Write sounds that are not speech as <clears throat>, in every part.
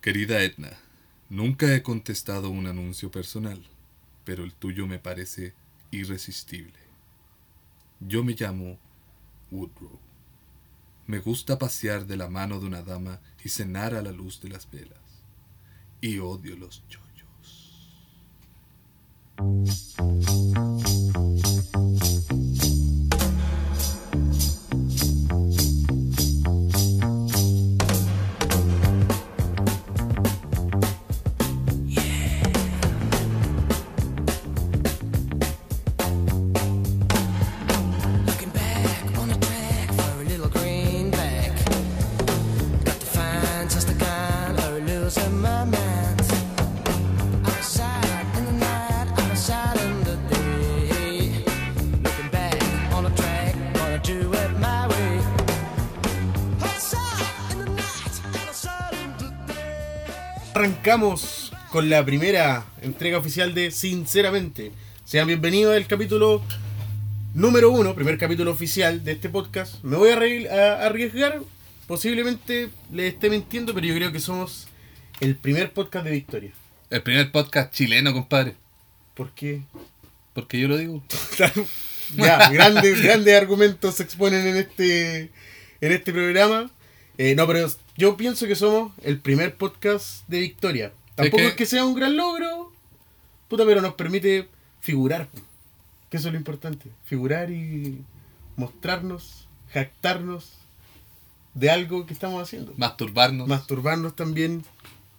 Querida Edna, nunca he contestado un anuncio personal, pero el tuyo me parece irresistible. Yo me llamo Woodrow. Me gusta pasear de la mano de una dama y cenar a la luz de las velas. Y odio los chollos. Arrancamos con la primera entrega oficial de Sinceramente. Sean bienvenidos al capítulo número uno, primer capítulo oficial de este podcast. Me voy a, arri- a arriesgar, posiblemente les esté mintiendo, pero yo creo que somos el primer podcast de Victoria. El primer podcast chileno, compadre. ¿Por qué? Porque yo lo digo. <laughs> ya, grandes, <laughs> grandes argumentos se exponen en este, en este programa. Eh, no, pero yo pienso que somos el primer podcast de Victoria. Tampoco que- es que sea un gran logro, puta, pero nos permite figurar. Que eso es lo importante. Figurar y mostrarnos, jactarnos de algo que estamos haciendo. Masturbarnos Masturbarnos también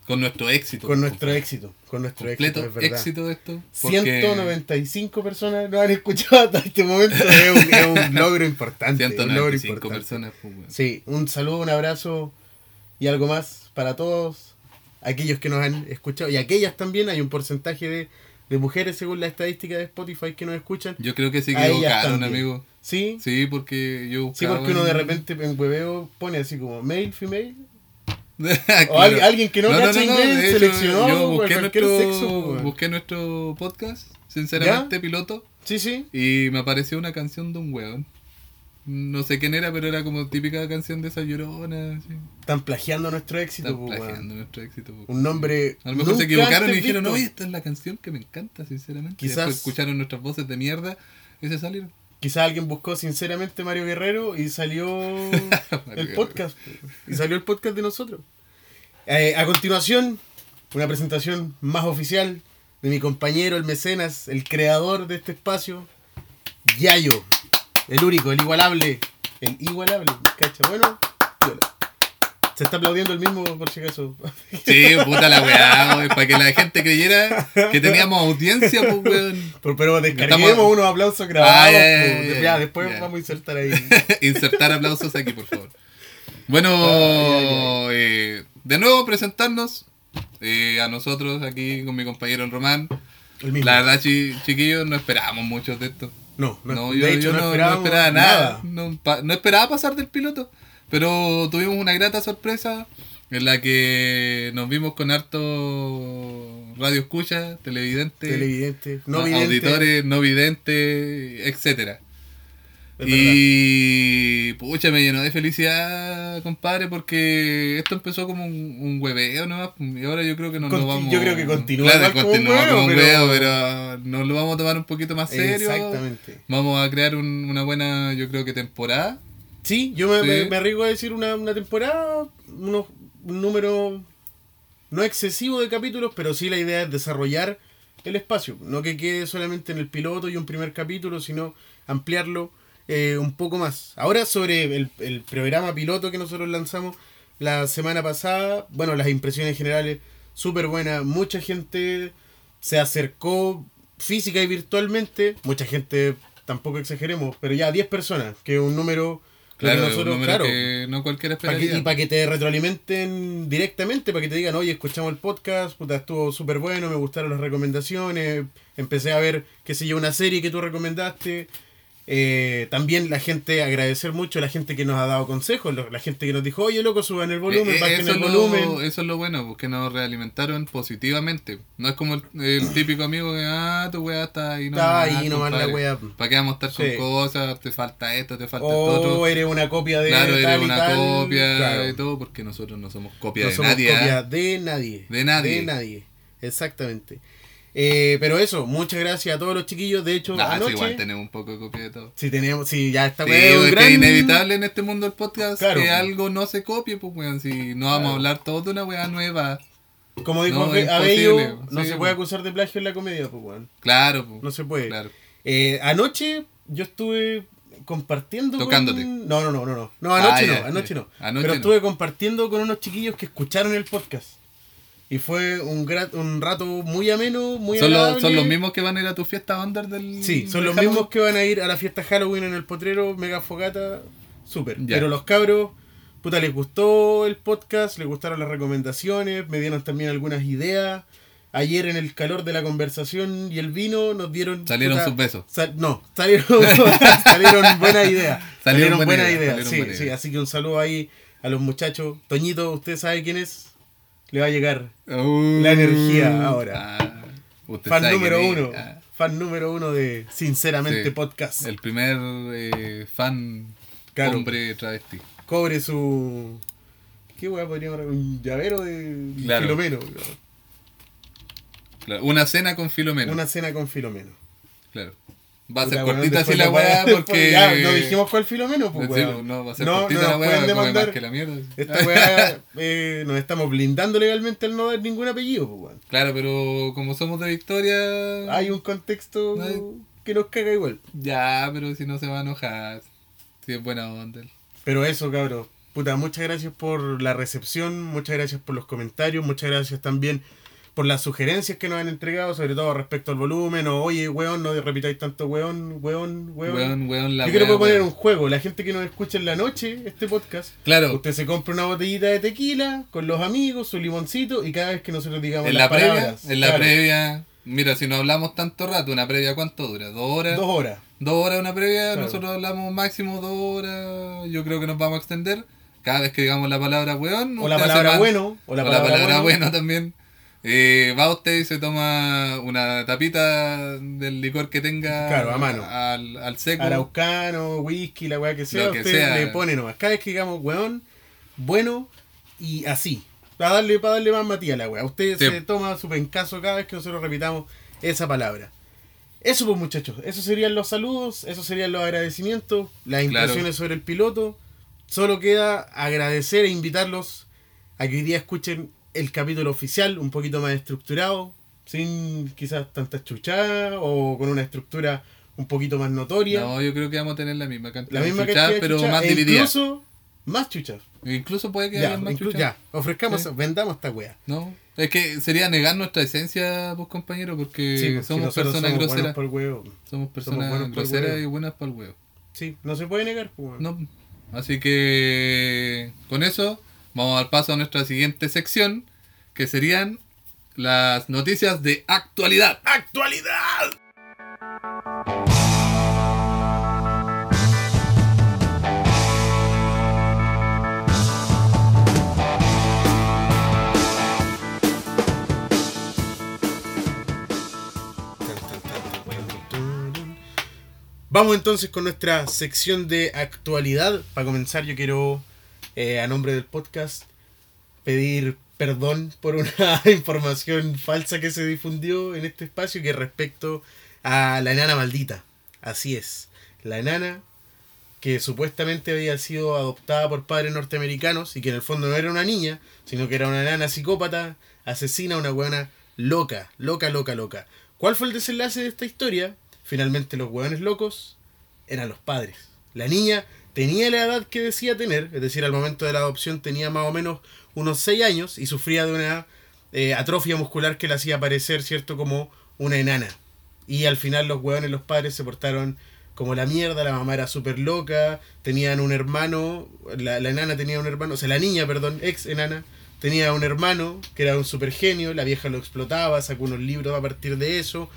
con nuestro éxito. con nuestro éxito. Con nuestro éxito, es verdad. éxito de esto. porque 195 personas nos han escuchado hasta este momento. Es un, es un logro importante. un logro 195 importante. personas. pues. Sí, un saludo, un abrazo y algo más para todos aquellos que nos han escuchado y aquellas también. Hay un porcentaje de, de mujeres según la estadística de Spotify que nos escuchan. Yo creo que se equivocaron, amigo. Sí, Sí, porque yo sí, porque uno de en- repente en hueveo pone así como male, female. <laughs> Claro. O alguien, alguien que no, inglés de hecho, seleccionó yo busqué cualquier nuestro, sexo. pues, busqué nuestro podcast, sinceramente, piloto, Sí, sí. y me apareció una canción de un weón. No sé quién era, pero era como típica canción de esa llorona. Así. Están plagiando nuestro éxito. Están pues, plagiando nuestro éxito. Un nombre. A lo mejor se equivocaron y dijeron, oye, esta es la canción que me encanta, sinceramente. Y Quizás- después escucharon nuestras voces de mierda y se salieron. Quizás alguien buscó sinceramente Mario Guerrero y salió <laughs> el podcast. Y salió el podcast de nosotros. Eh, a continuación, una presentación más oficial de mi compañero, el mecenas, el creador de este espacio, Yayo. El único, el igualable. El igualable, ¿cacha? Bueno, se está aplaudiendo el mismo por si acaso. <laughs> Sí, puta la weá, weón, para que la gente creyera que teníamos audiencia, pues weón. Pero, pero descarguemos Estamos- unos aplausos grabados. Ah, ya, pues. ya, después vamos a insertar ahí. <laughs> Insertar aplausos aquí, por favor. Bueno, <laughs> eh, de nuevo presentarnos eh, a nosotros aquí con mi compañero Román. La verdad, chi- chiquillos, no esperábamos mucho de esto. No, no, No, de yo, hecho yo no, no, esperaba nada. No, pa- no esperaba pasar del piloto. Pero tuvimos una grata sorpresa en la que nos vimos con harto radio escucha, televidente, Televidente, no vidente. auditores, no videntes, etcétera. Es Y pucha, me llenó de felicidad, compadre, porque esto empezó como un, un hueveo nomás. Y ahora yo creo que nos Conti- vamos. yo creo que continúa Claro, como un continúa hueveo, como un pero- hueveo, pero nos lo vamos a tomar un poquito más serio. Exactamente. Vamos a crear un- una buena, yo creo que temporada. Sí, yo me, Sí. me- me arriesgo a decir una, una temporada, unos, un número no excesivo de capítulos, pero sí la idea es desarrollar el espacio. No que quede solamente en el piloto y un primer capítulo, sino ampliarlo eh, un poco más. Ahora sobre el, el programa piloto que nosotros lanzamos la semana pasada, bueno, las impresiones generales súper buenas, mucha gente se acercó física y virtualmente, mucha gente, tampoco exageremos, pero ya 10 personas, que es un número que Claro, nosotros, un número claro, que no cualquiera pa' que- esperaría. y para que te retroalimenten directamente, para que te digan, oye, escuchamos el podcast, puta, estuvo súper bueno, me gustaron las recomendaciones, empecé a ver, qué sé yo, una serie que tú recomendaste. Eh, también la gente, agradecer mucho a la gente que nos ha dado consejos, la gente que nos dijo, oye loco, suban el volumen, Eh, eh, bajen el volumen. eso es lo bueno, porque nos realimentaron positivamente. No es como el, el típico amigo que, ah, tu weá está ahí Está ahí nomás la weá. ¿Para qué vamos a estar Sí. con cosas? Te falta esto, te falta esto O otro. eres una copia de Claro, eres una tal. copia Claro. y todo, porque nosotros no somos copia No de somos nadie. copia ¿ah? de nadie. De nadie. De nadie. Exactamente. Eh, pero eso, muchas gracias a todos los chiquillos. De hecho, Nah, anoche. igual tenemos un poco de copia de todo. Si tenemos, si ya está Sí, gran- es inevitable en este mundo del podcast Claro. que algo no se copie, pues weón, si no vamos a hablar todo de una weá nueva. Como dijo No, Abello, no sí, se pues. puede acusar de plagio en la comedia, pues weón. Claro, pues. No se puede. Claro. Eh, anoche yo estuve compartiendo con- Tocándote. No, no, no, no, no. No, anoche Ah, no, anoche no. Anoche Pero no. estuve compartiendo con unos chiquillos que escucharon el podcast. Y fue un, gra- un rato muy ameno, muy Son los, son los mismos que van a ir a tu fiesta under del. Sí, son del los Halloween? mismos que van a ir a la fiesta Halloween en el potrero, mega fogata, súper. Pero los cabros, puta, les gustó el podcast, les gustaron las recomendaciones, me dieron también algunas ideas. Ayer en el calor de la conversación y el vino nos dieron... Salieron puta, sus besos. sal- no, salieron, <laughs> salieron buenas ideas. <laughs> Salieron, buena idea, salieron sí, buena sí. idea. Así que un saludo ahí a los muchachos. Toñito, ¿usted sabe quién es? Le va a llegar Uh, La energía ahora. ah, usted fan número uno. Ah, Fan número uno de Sinceramente Sí. Podcast. el primer eh, fan Claro. hombre travesti. cobre su. ¿Qué weá podríamos llamar? Un llavero de Claro. Filomeno. Claro, Una cena con Filomeno. Una cena con Filomeno. Claro. Va a ser cortita así la weá porque. Ya, no dijimos cuál Filomeno, pues weón. no, va a ser No, cortita no la weá, come más demandar. que la mierda. Esta <laughs> weá eh, nos estamos blindando legalmente al no dar ningún apellido, pues weón. Claro, pero como somos de Victoria. Hay un contexto No que nos caga igual. Ya, pero si no se va a enojar. Si es buena onda. Pero eso, cabros. Puta, muchas gracias por la recepción, muchas gracias por los comentarios, muchas gracias también por las sugerencias que nos han entregado, sobre todo respecto al volumen, o oye, weón, no repitáis tanto weón, weón, weón. Weón, weón, la Yo quiero weá, proponer weón. un juego, la gente que nos escucha en la noche, este podcast, Claro, usted se compra una botellita de tequila con los amigos, su limoncito, y cada vez que nosotros digamos en las la previa. palabras, En la claro, previa. Mira, si no hablamos tanto rato, ¿una previa cuánto dura? ¿Dos horas? dos horas. Dos horas una previa, Claro. nosotros hablamos máximo dos horas. Yo creo que nos vamos a extender. Cada vez que digamos la palabra weón. O la usted hace palabra más- bueno, o la palabra, bueno. bueno también. Eh, va usted y se toma una tapita del licor que tenga Claro, a mano. Al, al seco. Araucano, whisky, la weá que sea, Lo que usted sea. le pone nomás. Cada vez que digamos weón, bueno y así. Para darle, para darle más matía a la weá. Usted Sí. se toma su pencaso cada vez que nosotros repitamos esa palabra. Eso pues muchachos, esos serían los saludos, esos serían los agradecimientos, las Claro. impresiones sobre el piloto. Solo queda agradecer e invitarlos a que hoy día escuchen el capítulo oficial, un poquito más estructurado, sin quizás tantas chuchadas o con una estructura un poquito más notoria. No, yo creo que vamos a tener la misma cantidad la misma de chuchas, cantidad de pero chuchas, más e dividida. Incluso, Incluso más chuchas. puede que Ya, haya más chuchas. ya, ofrezcamos, Sí. vendamos esta wea. No, es que sería negar nuestra esencia, pues compañero, porque Sí, porque somos personas somos groseras. huevo. Somos personas groseras huevo. y buenas para el huevo. Sí, no se puede negar. pues. No. Así que con eso vamos a dar paso a nuestra siguiente sección, que serían las noticias de actualidad. ¡Actualidad! Vamos entonces con nuestra sección de actualidad. Para comenzar, yo quiero, eh, a nombre del podcast, pedir perdón por una <laughs> información falsa que se difundió en este espacio que es respecto a la enana maldita. Así es, la enana que supuestamente había sido adoptada por padres norteamericanos y que en el fondo no era una niña, sino que era una enana psicópata, asesina, una buena loca, loca, loca, loca. ¿Cuál fue el desenlace de esta historia? Finalmente los hueones locos eran los padres. La niña tenía la edad que decía tener, es decir, al momento de la adopción tenía más o menos unos 6 años y sufría de una eh, atrofia muscular que la hacía parecer, ¿cierto?, como una enana. Y al final los hueones, los padres, se portaron como la mierda, la mamá era súper loca, tenían un hermano, la, la enana tenía un hermano, o sea, la niña, perdón, ex enana, tenía un hermano que era un super genio, la vieja lo explotaba, sacó unos libros a partir de eso,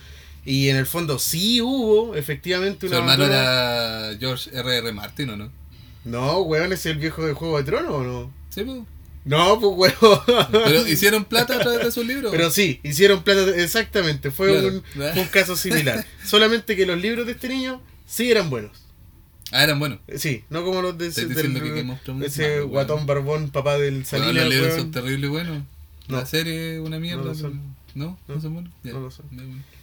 Y en el fondo sí hubo, efectivamente, Su una hermano aventura- era George R.R. Martin, ¿o no? No, weón, es el viejo de Juego de Tronos, ¿o no? Sí, pues. No, pues weón. Pero hicieron plata a través de sus libros. Pero sí, hicieron plata, exactamente, fue, Claro. un, un caso similar. <laughs> Solamente que los libros de este niño sí eran buenos. Ah, eran buenos. Eh, Sí, no como los de ese, diciendo que es ese malo, guatón weón. barbón, papá del Bueno, Salinas, los libros son terribles buenos. La No. serie una mierda. No lo son. ¿No? ¿No, No, son buenos? Ya. no lo son.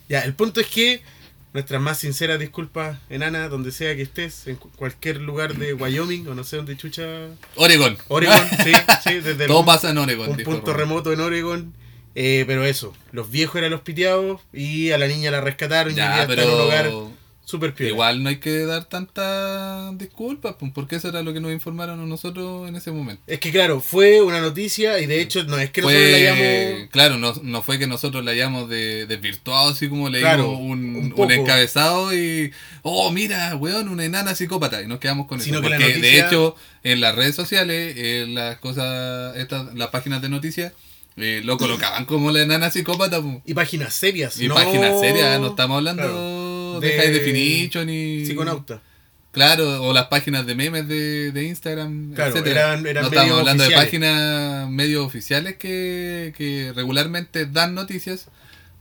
Ya, el punto es que nuestras más sinceras disculpas, enana, donde sea que estés, en cu- cualquier lugar de Wyoming o no sé dónde chucha. Oregon. Oregon, <laughs> sí, sí, desde el- Todo pasa en Oregon. un punto remoto en Oregon. Eh, pero eso, los viejos eran los piteados y a la niña la rescataron y Ya, está en un hogar piola. igual no hay que dar tantas disculpas, pues, porque eso era lo que nos informaron a nosotros en ese momento. Es que claro, fue una noticia y de hecho no es que nosotros la Fue, hayamos... claro, no, no fue que nosotros la hayamos de, desvirtuado, así como leímos Claro, un, un encabezado y, oh, mira, weón, una enana psicópata, y nos quedamos con Sino eso. que Porque de hecho, en las redes sociales, en las cosas, estas, las páginas de noticias, eh, lo colocaban como la enana psicópata. Y páginas serias. Y no- páginas serias, no estamos hablando Claro. De, De- High Definition ni. Psiconauta. Claro, o las páginas de memes de, de Instagram, Claro, etcétera. eran- eran no estamos hablando de páginas medios oficiales que, que regularmente dan noticias.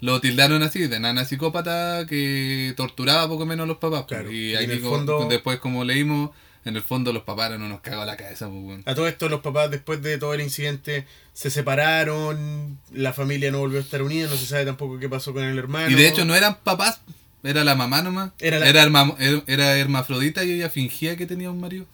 Lo tildaron así, de nana psicópata que torturaba poco menos a los papás. pues. Claro, Y y en aquí fondo- después, como leímos, en el fondo los papás no nos cagó la cabeza. Pues. A todo esto los papás después de todo el incidente se separaron, la familia no volvió a estar unida, no se sabe tampoco qué pasó con el hermano. Y de hecho no eran papás, era la mamá nomás. Era Era, la- herma- era, era hermafrodita y ella fingía que tenía un marido.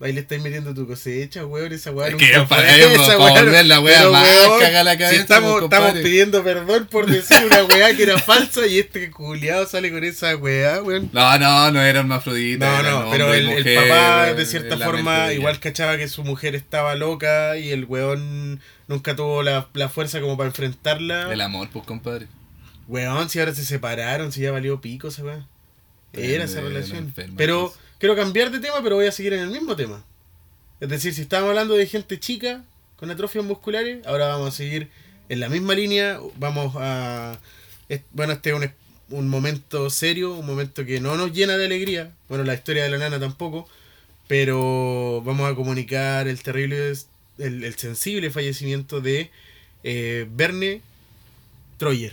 Ahí le estáis metiendo tu cosecha, weón, esa weá Es que para- <laughs> esa, para volver la weá más caga la cabeza, Si estamos, pues, estamos pidiendo perdón por decir una weá que era falsa y este culiado sale con esa weá, weón. No, no, no era hermafrodita. No, no, pero el, el mujer, papá eh, de cierta forma de igual cachaba que su mujer estaba loca y el weón nunca tuvo la, la fuerza como para enfrentarla. El amor, pues, compadre. Weón, si ahora se separaron, si ya valió pico esa weá. Era esa relación. enferma, Pero pues. quiero cambiar de tema, pero voy a seguir en el mismo tema. Es decir, si estábamos hablando de gente chica con atrofias musculares, ahora vamos a seguir en la misma línea. Vamos a. Bueno, este es un, un momento serio, un momento que no nos llena de alegría. Bueno, la historia de la nana tampoco. Pero vamos a comunicar el terrible, el, el sensible fallecimiento de eh, Verne Troyer.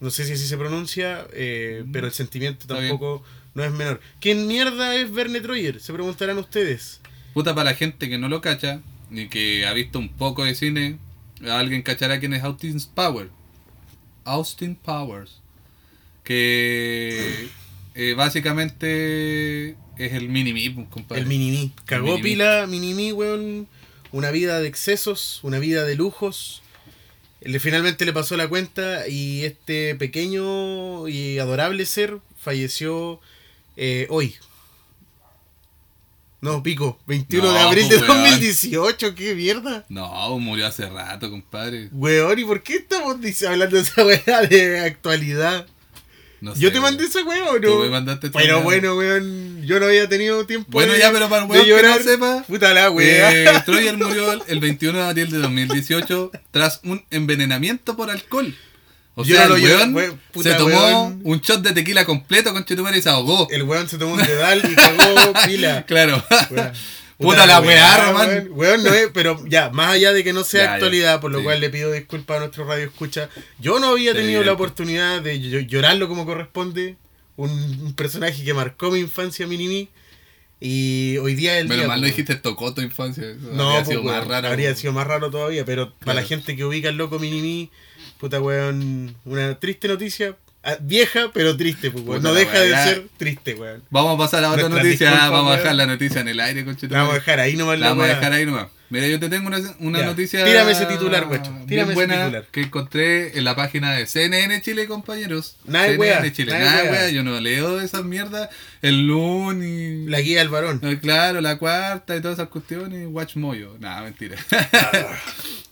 No sé si así se pronuncia, eh, pero el sentimiento tampoco no es menor. ¿Quién mierda es Verne Troyer? Se preguntarán ustedes. Puta, para la gente que no lo cacha, y que ha visto un poco de cine, alguien cachará quién es Austin Powers. Austin Powers. Que eh, básicamente es el mini-me, pues, compadre. El Minimi. Cagó pila, Minimi, weón. Una vida de excesos, una vida de lujos. Le, finalmente le pasó la cuenta y este pequeño y adorable ser falleció eh, hoy. No, pico. 21 de abril de pues, weón. 2018. ¿Qué mierda? No, murió hace rato, compadre. Weón, ¿y por qué estamos hablando de esa weá de actualidad? No ¿Yo te mandé weón. weá o no? Tú me mandaste esa Pero bueno, weón, yo no había tenido tiempo Bueno, de- ya, pero para el weón que no sepa, Puta la weá. Eh, Troyer murió el 21 de abril de 2018 tras un envenenamiento por alcohol. O Yo sea, no el weón se tomó weón. un shot de tequila completo con Chetumare y se ahogó. El weón se tomó un dedal y cagó pila. <laughs> Claro. Weón. Puta la weá, Román. Weón, no es, pero ya, más allá de que no sea Ya, ya, actualidad, por lo sí. cual le pido disculpas a nuestro radio escucha, yo no había Sí, tenido la oportunidad de llo- llorarlo como corresponde. Un, un personaje que marcó mi infancia, Minimi. Y hoy día el Menos día. mal no pues, dijiste tocó tu infancia. Eso No, habría pues, sido más raro. habría sido más raro todavía, pero para la Claro. gente que ubica el loco Minimi, puta weón, una triste noticia, vieja pero triste, pues, weón. No deja de ser triste, weón. Vamos a pasar a otra noticia. vamos a dejar la noticia en el aire, con La vamos a dejar ahí nomás La la vamos a dejar ahí nomás. Mira, yo te tengo una, una noticia. tírame ese titular, guacho, tírame ese titular. que encontré en la página de CNN Chile, compañeros. Nada CNN wea, Chile. nada wea. wea. Yo no leo esas mierdas. El lunes. La guía del varón. Eh, Claro, la cuarta y todas esas cuestiones. Watch Moyo. Nada, mentira. <laughs>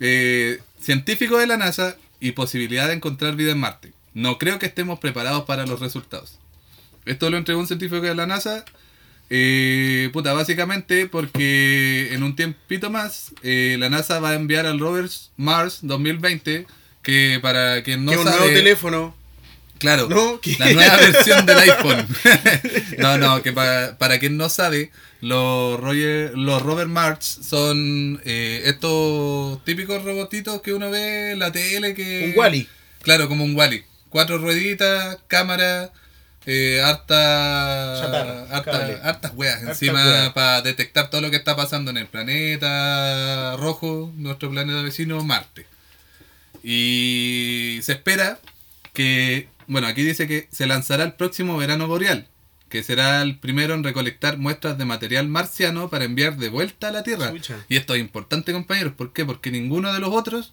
Eh, científico de la NASA y posibilidad de encontrar vida en Marte. No creo que estemos preparados para los resultados. Esto lo entregó un científico de la NASA. eh, puta, básicamente porque en un tiempito más eh, la NASA va a enviar al rover Mars 2020 que para quien no que un sabe nuevo teléfono. Claro, ¿No? La nueva versión del <laughs> iPhone. <laughs> no, no, que pa- para quien no sabe, los, Roger, los Robert March son eh, estos típicos robotitos que uno ve en la tele que... Un Wally. Claro, como un Wally. Cuatro rueditas, cámara, eh, harta, Chatarra, harta- hartas weas encima para detectar todo lo que está pasando en el planeta rojo, nuestro planeta vecino Marte. Y se espera que, bueno, aquí dice que se lanzará el próximo verano boreal, que será el primero en recolectar muestras de material marciano para enviar de vuelta a la Tierra. Y esto es importante, compañeros, ¿por qué? Porque ninguno de los otros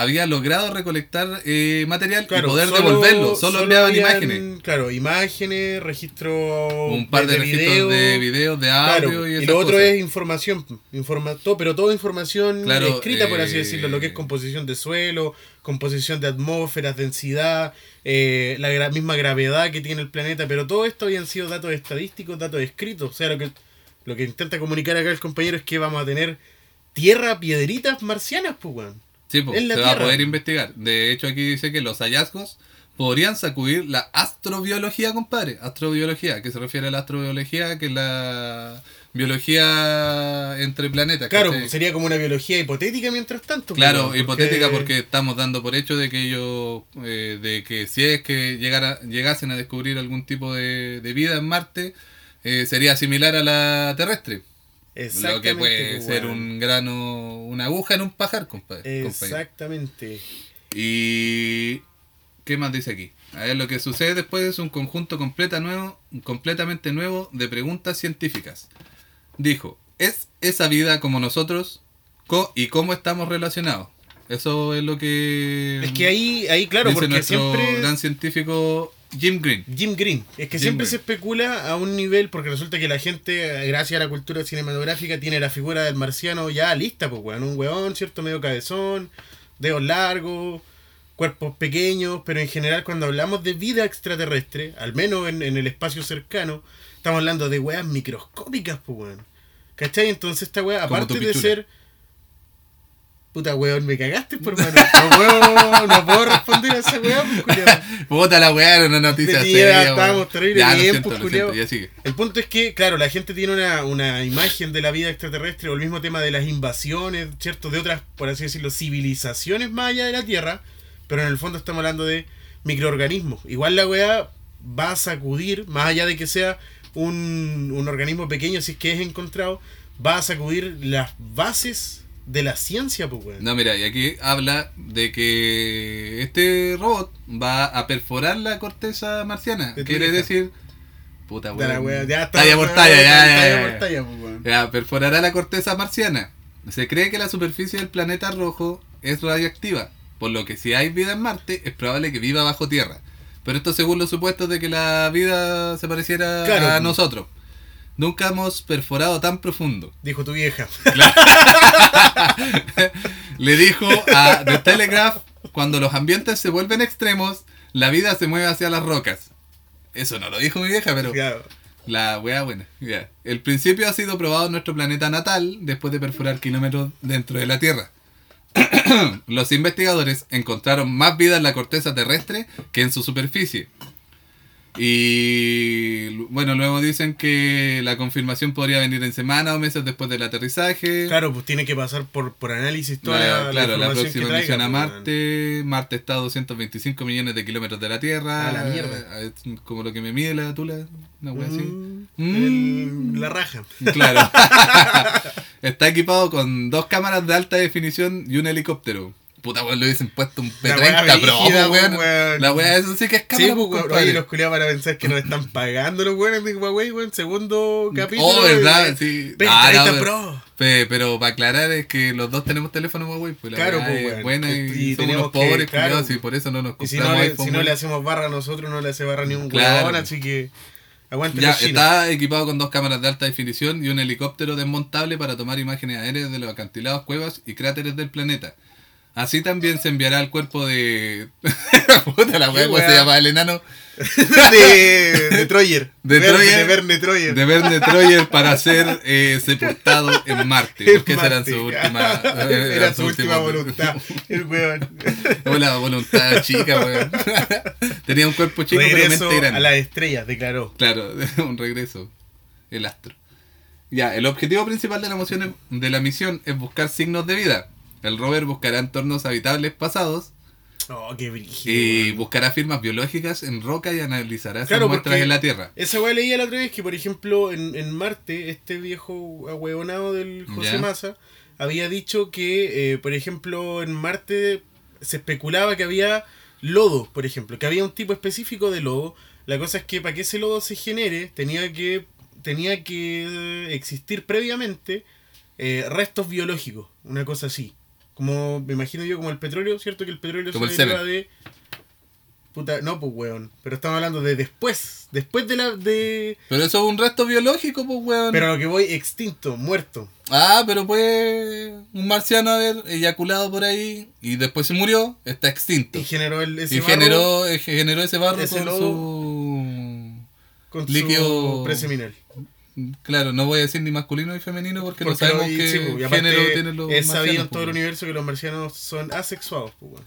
había logrado recolectar eh, material y poder solo- devolverlo, solo, enviaban habían, imágenes. Claro, imágenes, registro Un par de, registros video, de videos, de audio Claro, y y, esas lo otro cosas. es información, informa, todo, pero toda información Claro, escrita, por así eh, decirlo, lo que es composición de suelo, composición de atmósferas, densidad, eh, la gra- misma gravedad que tiene el planeta, pero todo esto habían sido datos estadísticos, datos escritos, o sea, lo que, lo que intenta comunicar acá el compañero es que vamos a tener tierra, piedritas marcianas, pues, weón. Sí, pues, se va a poder investigar. De hecho, aquí dice que los hallazgos podrían sacudir la astrobiología, compadre. Astrobiología, que se refiere a la astrobiología, que es la biología entre planetas. Claro, ¿cachai? sería como una biología hipotética mientras tanto. pues, Claro, weón, hipotética porque estamos dando por hecho de que ellos, eh, de que si es que llegara, llegasen a descubrir algún tipo de, de vida en Marte, eh, sería similar a la terrestre. Lo que puede pues, ser un grano, una aguja en un pajar, compadre. compañero. Exactamente. Y ¿qué más dice aquí? A ver, lo que sucede después es un conjunto completa nuevo, completamente nuevo de preguntas científicas. Dijo, ¿es esa vida como nosotros? Co- ¿Y cómo estamos relacionados? Eso es lo que Es que ahí, ahí claro, dice porque nuestro siempre... gran científico Jim Green. Jim Green. Es que Jim siempre Green. se especula a un nivel, porque resulta que la gente, gracias a la cultura cinematográfica, tiene la figura del marciano ya lista, pues, weón. Un weón, ¿cierto? Medio cabezón, dedos largos, cuerpos pequeños, pero en general cuando hablamos de vida extraterrestre, al menos en, en el espacio cercano, estamos hablando de weas microscópicas, pues, weón. ¿Cachai? Entonces esta wea, aparte de ser... Puta weón, me cagaste, por <laughs> mano. No puedo, no puedo responder a esa weá, pues. Puta la weá, era una noticia De seria, tía, weón. estábamos terrible Ya, bien, siento, pues, lo culiao. siento, ya sigue. El punto es que, claro, la gente tiene una, una imagen de la vida extraterrestre o el mismo tema de las invasiones, ¿cierto? De otras, por así decirlo, civilizaciones más allá de la Tierra, pero en el fondo estamos hablando de microorganismos. Igual la weá va a sacudir, más allá de que sea un, un organismo pequeño, si es que es encontrado, va a sacudir las bases de la ciencia, pues, weón. No, mira, y aquí habla de que este robot va a perforar la corteza marciana. De Quiere decir. Puta De la weón. ya está. Talla por talla, ya, ya, Talla ya. por talla, pues, weón. Ya, perforará la corteza marciana. Se cree que la superficie del planeta rojo es radioactiva, por lo que si hay vida en Marte es probable que viva bajo tierra. Pero esto según los supuestos de que la vida se pareciera Claro. a nosotros. Nunca hemos perforado tan profundo. Dijo tu vieja. <laughs> Le dijo a The Telegraph, cuando los ambientes se vuelven extremos, la vida se mueve hacia las rocas. Eso no lo dijo mi vieja, pero Claro. la wea buena. ya. El principio ha sido probado en nuestro planeta natal después de perforar kilómetros dentro de la Tierra. <clears throat> Los investigadores encontraron más vida en la corteza terrestre que en su superficie. Y bueno, luego dicen que la confirmación podría venir en semanas o meses después del aterrizaje. Claro, pues tiene que pasar por, por análisis toda La- la, la claro, la próxima que traiga, misión a pues. Marte. Marte está a 225 millones de kilómetros de la Tierra. A la mierda. Es como lo que me mide la tula. Una wea así. Mm, Mm. el- la raja. Claro. <laughs> está equipado con dos cámaras de alta definición y un helicóptero. Puta weón, le hubiesen puesto un La wea P30 Pro, weón. La wea eso sí que es Sí, cámara, pues, po, weón, oye, los culiados van a pensar que nos están pagando los weones de Huawei, weón, segundo capítulo. Oh, verdad, sí. P30 Ah, no, pero- Pro. Pe- pero para aclarar es que los dos tenemos teléfono Huawei, pues la Claro, weá pues, es weón. buena y, Y somos tenemos unos pobres, que- claro, culiados, y pues. por eso no nos Y si compramos no, le, iPhone, si no le hacemos barra a nosotros, no le hace barra ni un Claro. weón, así que aguante Ya, está equipado con dos cámaras de alta definición y un helicóptero desmontable para tomar imágenes aéreas de los acantilados, cuevas y cráteres del planeta. Así también se enviará al cuerpo de. <laughs> Puta la wea, se llama el enano? <laughs> de, de Troyer. De Verne- Troyer. De Verne Troyer. De Verne Troyer para ser eh, sepultado en Marte. <laughs> Porque esa era su última. Era su última voluntad. El weón. O la voluntad chica, weón. Tenía un cuerpo chico, pero Regreso mente grande. a las estrellas, declaró. Claro, un regreso. El astro. Ya, el objetivo principal de la, moción de la misión es buscar signos de vida. El rover buscará entornos habitables pasados Oh, qué brígido. y buscará firmas biológicas en roca y analizará esas Claro, muestras en la Tierra. Esa weá leía la otra vez que, por ejemplo, en, en Marte, este viejo ahueonado del José Ya. Massa había dicho que, eh, por ejemplo, en Marte se especulaba que había lodo, por ejemplo, que había un tipo específico de lodo. La cosa es que para que ese lodo se genere, tenía que, tenía que existir previamente eh, restos biológicos, una cosa así. Como, me imagino yo, como el petróleo, ¿cierto? Que el petróleo Como se deriva de... Puta, no, pues, weón. Pero estamos hablando de después. Después de la... de Pero eso es un resto biológico, pues, weón. Pero a lo que voy, extinto, muerto. Ah, pero puede un marciano haber eyaculado por ahí y después se murió, está extinto. Y generó el, ese Y barro generó, eh, generó ese barro ese con su... con líquido- preseminal. Claro, no voy a decir ni masculino ni femenino porque, no sabemos qué sí, pues, género tienen los Es sabido en todo el pues. universo que los marcianos son asexuados. Pues.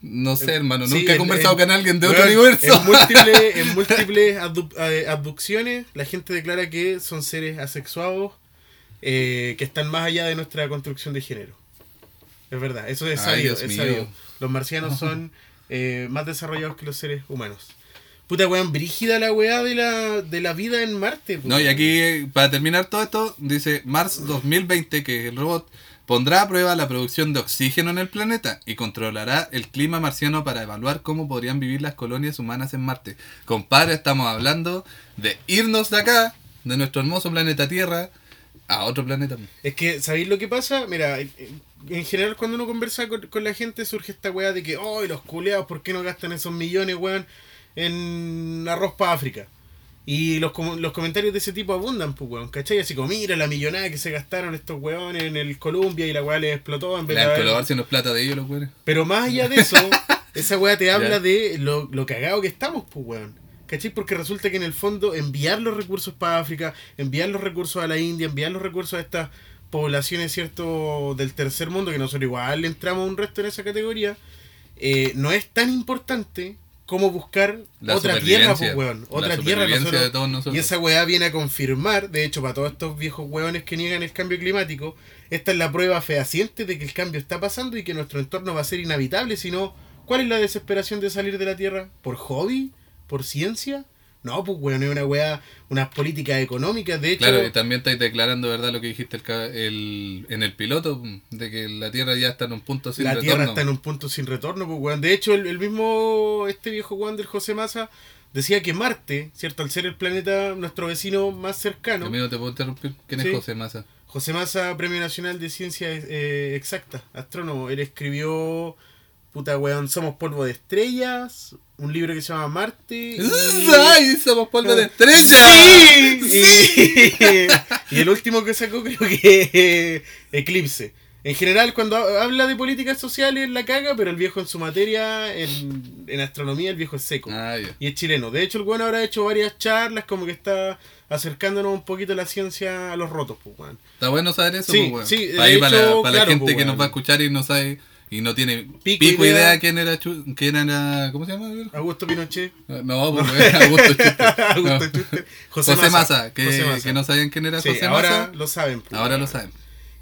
No sé, hermano, Sí, nunca he conversado en- con alguien de otro universo. En múltiples, <laughs> en múltiples abdu- eh, abducciones, la gente declara que son seres asexuados eh, que están más allá de nuestra construcción de género. Es verdad, eso es Ay, sabido. Es sabido. Los marcianos <laughs> son eh, más desarrollados que los seres humanos. Puta weón, brígida la weá de la, de la vida en Marte. pues. No, y aquí, eh, para terminar todo esto, dice Mars 2020 que el robot pondrá a prueba la producción de oxígeno en el planeta y controlará el clima marciano para evaluar cómo podrían vivir las colonias humanas en Marte. Compadre, estamos hablando de irnos de acá, de nuestro hermoso planeta Tierra, a otro planeta. Es que, ¿sabéis lo que pasa? Mira, en- en general cuando uno conversa con, con la gente surge esta weá de que, oh, los culeados, ¿por qué no gastan esos millones, weón, en arroz para África? Y los, los comentarios de ese tipo abundan, pues, weón, ¿cachai? Así como, mira la millonada que se gastaron estos weones en el Columbia y la weá les explotó en vez de La haber- colobar si no plata de ellos, los güeyes. Pero más allá de eso, <laughs> esa weá te habla de lo, lo cagado que estamos, pues, weón. ¿Cachai? Porque resulta que en el fondo enviar los recursos para África, enviar los recursos a la India, enviar los recursos a estas poblaciones, ¿cierto?, del tercer mundo, que nosotros igual le entramos un resto en esa categoría, eh, no es tan importante como buscar La otra tierra, pues, weón. La Otra tierra nosotros- de todos nosotros. Y esa weá viene a confirmar, de hecho, para todos estos viejos weones que niegan el cambio climático, esta es la prueba fehaciente de que el cambio está pasando y que nuestro entorno va a ser inhabitable, sino, ¿cuál es la desesperación de salir de la Tierra? ¿Por hobby? ¿Por ciencia? No, pues weón, es una weá, unas políticas económicas, de hecho... Claro, y también estáis declarando, ¿verdad? Lo que dijiste el, en el piloto, de que la Tierra ya está en un punto sin la retorno. Tierra está en un punto sin retorno, pues, weón. De hecho, el, el mismo, este viejo weón del José Massa, decía que Marte, ¿cierto? Al ser el planeta, nuestro vecino más cercano, Amigo, ¿te puedo interrumpir? ¿Quién Sí. es José Massa? José Massa, Premio Nacional de Ciencia eh, Exacta, astrónomo. Él escribió, puta weón, Somos Polvo de Estrellas, un libro que se llama Marte. <laughs> y- ¡Ay! ¡Somos polvo de estrella! ¡Sí! Y, y el último que sacó creo que Eclipse. En general, cuando ha- habla de políticas sociales, la caga, pero el viejo en su materia, en, en astronomía, el viejo es seco. Ah, ya. Y es chileno. De hecho, el weón habrá hecho varias charlas, como que está acercándonos un poquito a la ciencia a los rotos, pues, weón. Está bueno saber eso, Sí, pues, weón. sí, de Ahí para, hecho, para claro, la gente pues, que nos va a escuchar y no sabe y no tiene Pico pico, idea. idea, quién era Chu- quién era ¿cómo se llama? Augusto Pinochet. No, <laughs> pues weón, Augusto Chuster. Augusto No. José, Massa, que, José Massa. que no sabían quién era Sí, José ahora Massa. lo saben. pues, Ahora weón. lo saben.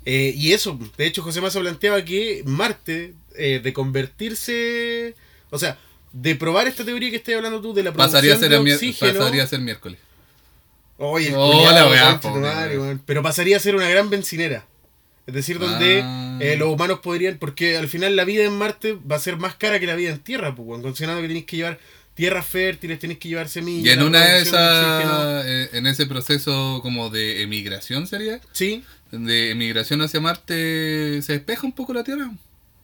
Eh, y eso, de hecho, José Massa planteaba que Marte, eh, de convertirse. O sea, de probar esta teoría que estás hablando tú de la producción Pasaría a ser, de el mier- oxígeno. pasaría a ser miércoles. Oye, el Oh, culiao, la weá, madre. Pero pasaría a ser una gran bencinera. Es decir, donde Ah. eh, los humanos podrían. Porque al final la vida en Marte va a ser más cara que la vida en Tierra, pues, considerando que tenéis que llevar tierras fértiles, tenéis que llevar semillas. Y en una de esas, eh, en ese proceso como de emigración sería, Sí, de emigración hacia Marte, se despeja un poco la Tierra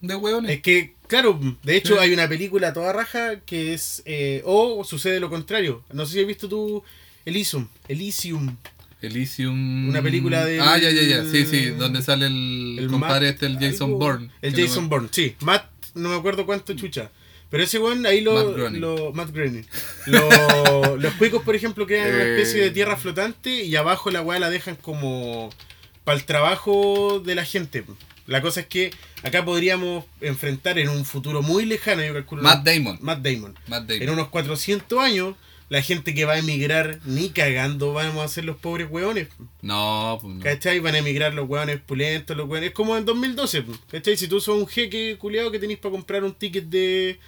de hueones. Es que, claro, de hecho Sí. hay una película toda raja que es. eh, o sucede lo contrario. No sé si has visto tú Elysium. Elysium. Elysium. Una película del- Ah, ya, ya, ya. Sí, sí. Donde sale el, El compadre Matt- este, el Jason algo- Bourne. El no Jason me- Bourne, sí. Matt, no me acuerdo cuánto chucha. Pero ese weón ahí lo. Matt Groening. lo- Matt Groening. Lo- <laughs> los cuicos, por ejemplo, crean una Eh. especie de tierra flotante y abajo la weá la dejan como. para el trabajo de la gente. La cosa es que acá podríamos enfrentar en un futuro muy lejano, yo calculo. Matt Damon. Matt Damon. Matt En Damon. unos 400 años, la gente que va a emigrar, ni cagando vamos a ser los pobres weones. No, pues no. ¿Cachai? Van a emigrar los hueones pulentos, los hueones. Es como en 2012, po, ¿cachai? Si tú sos un jeque culiado que tenéis para comprar un ticket de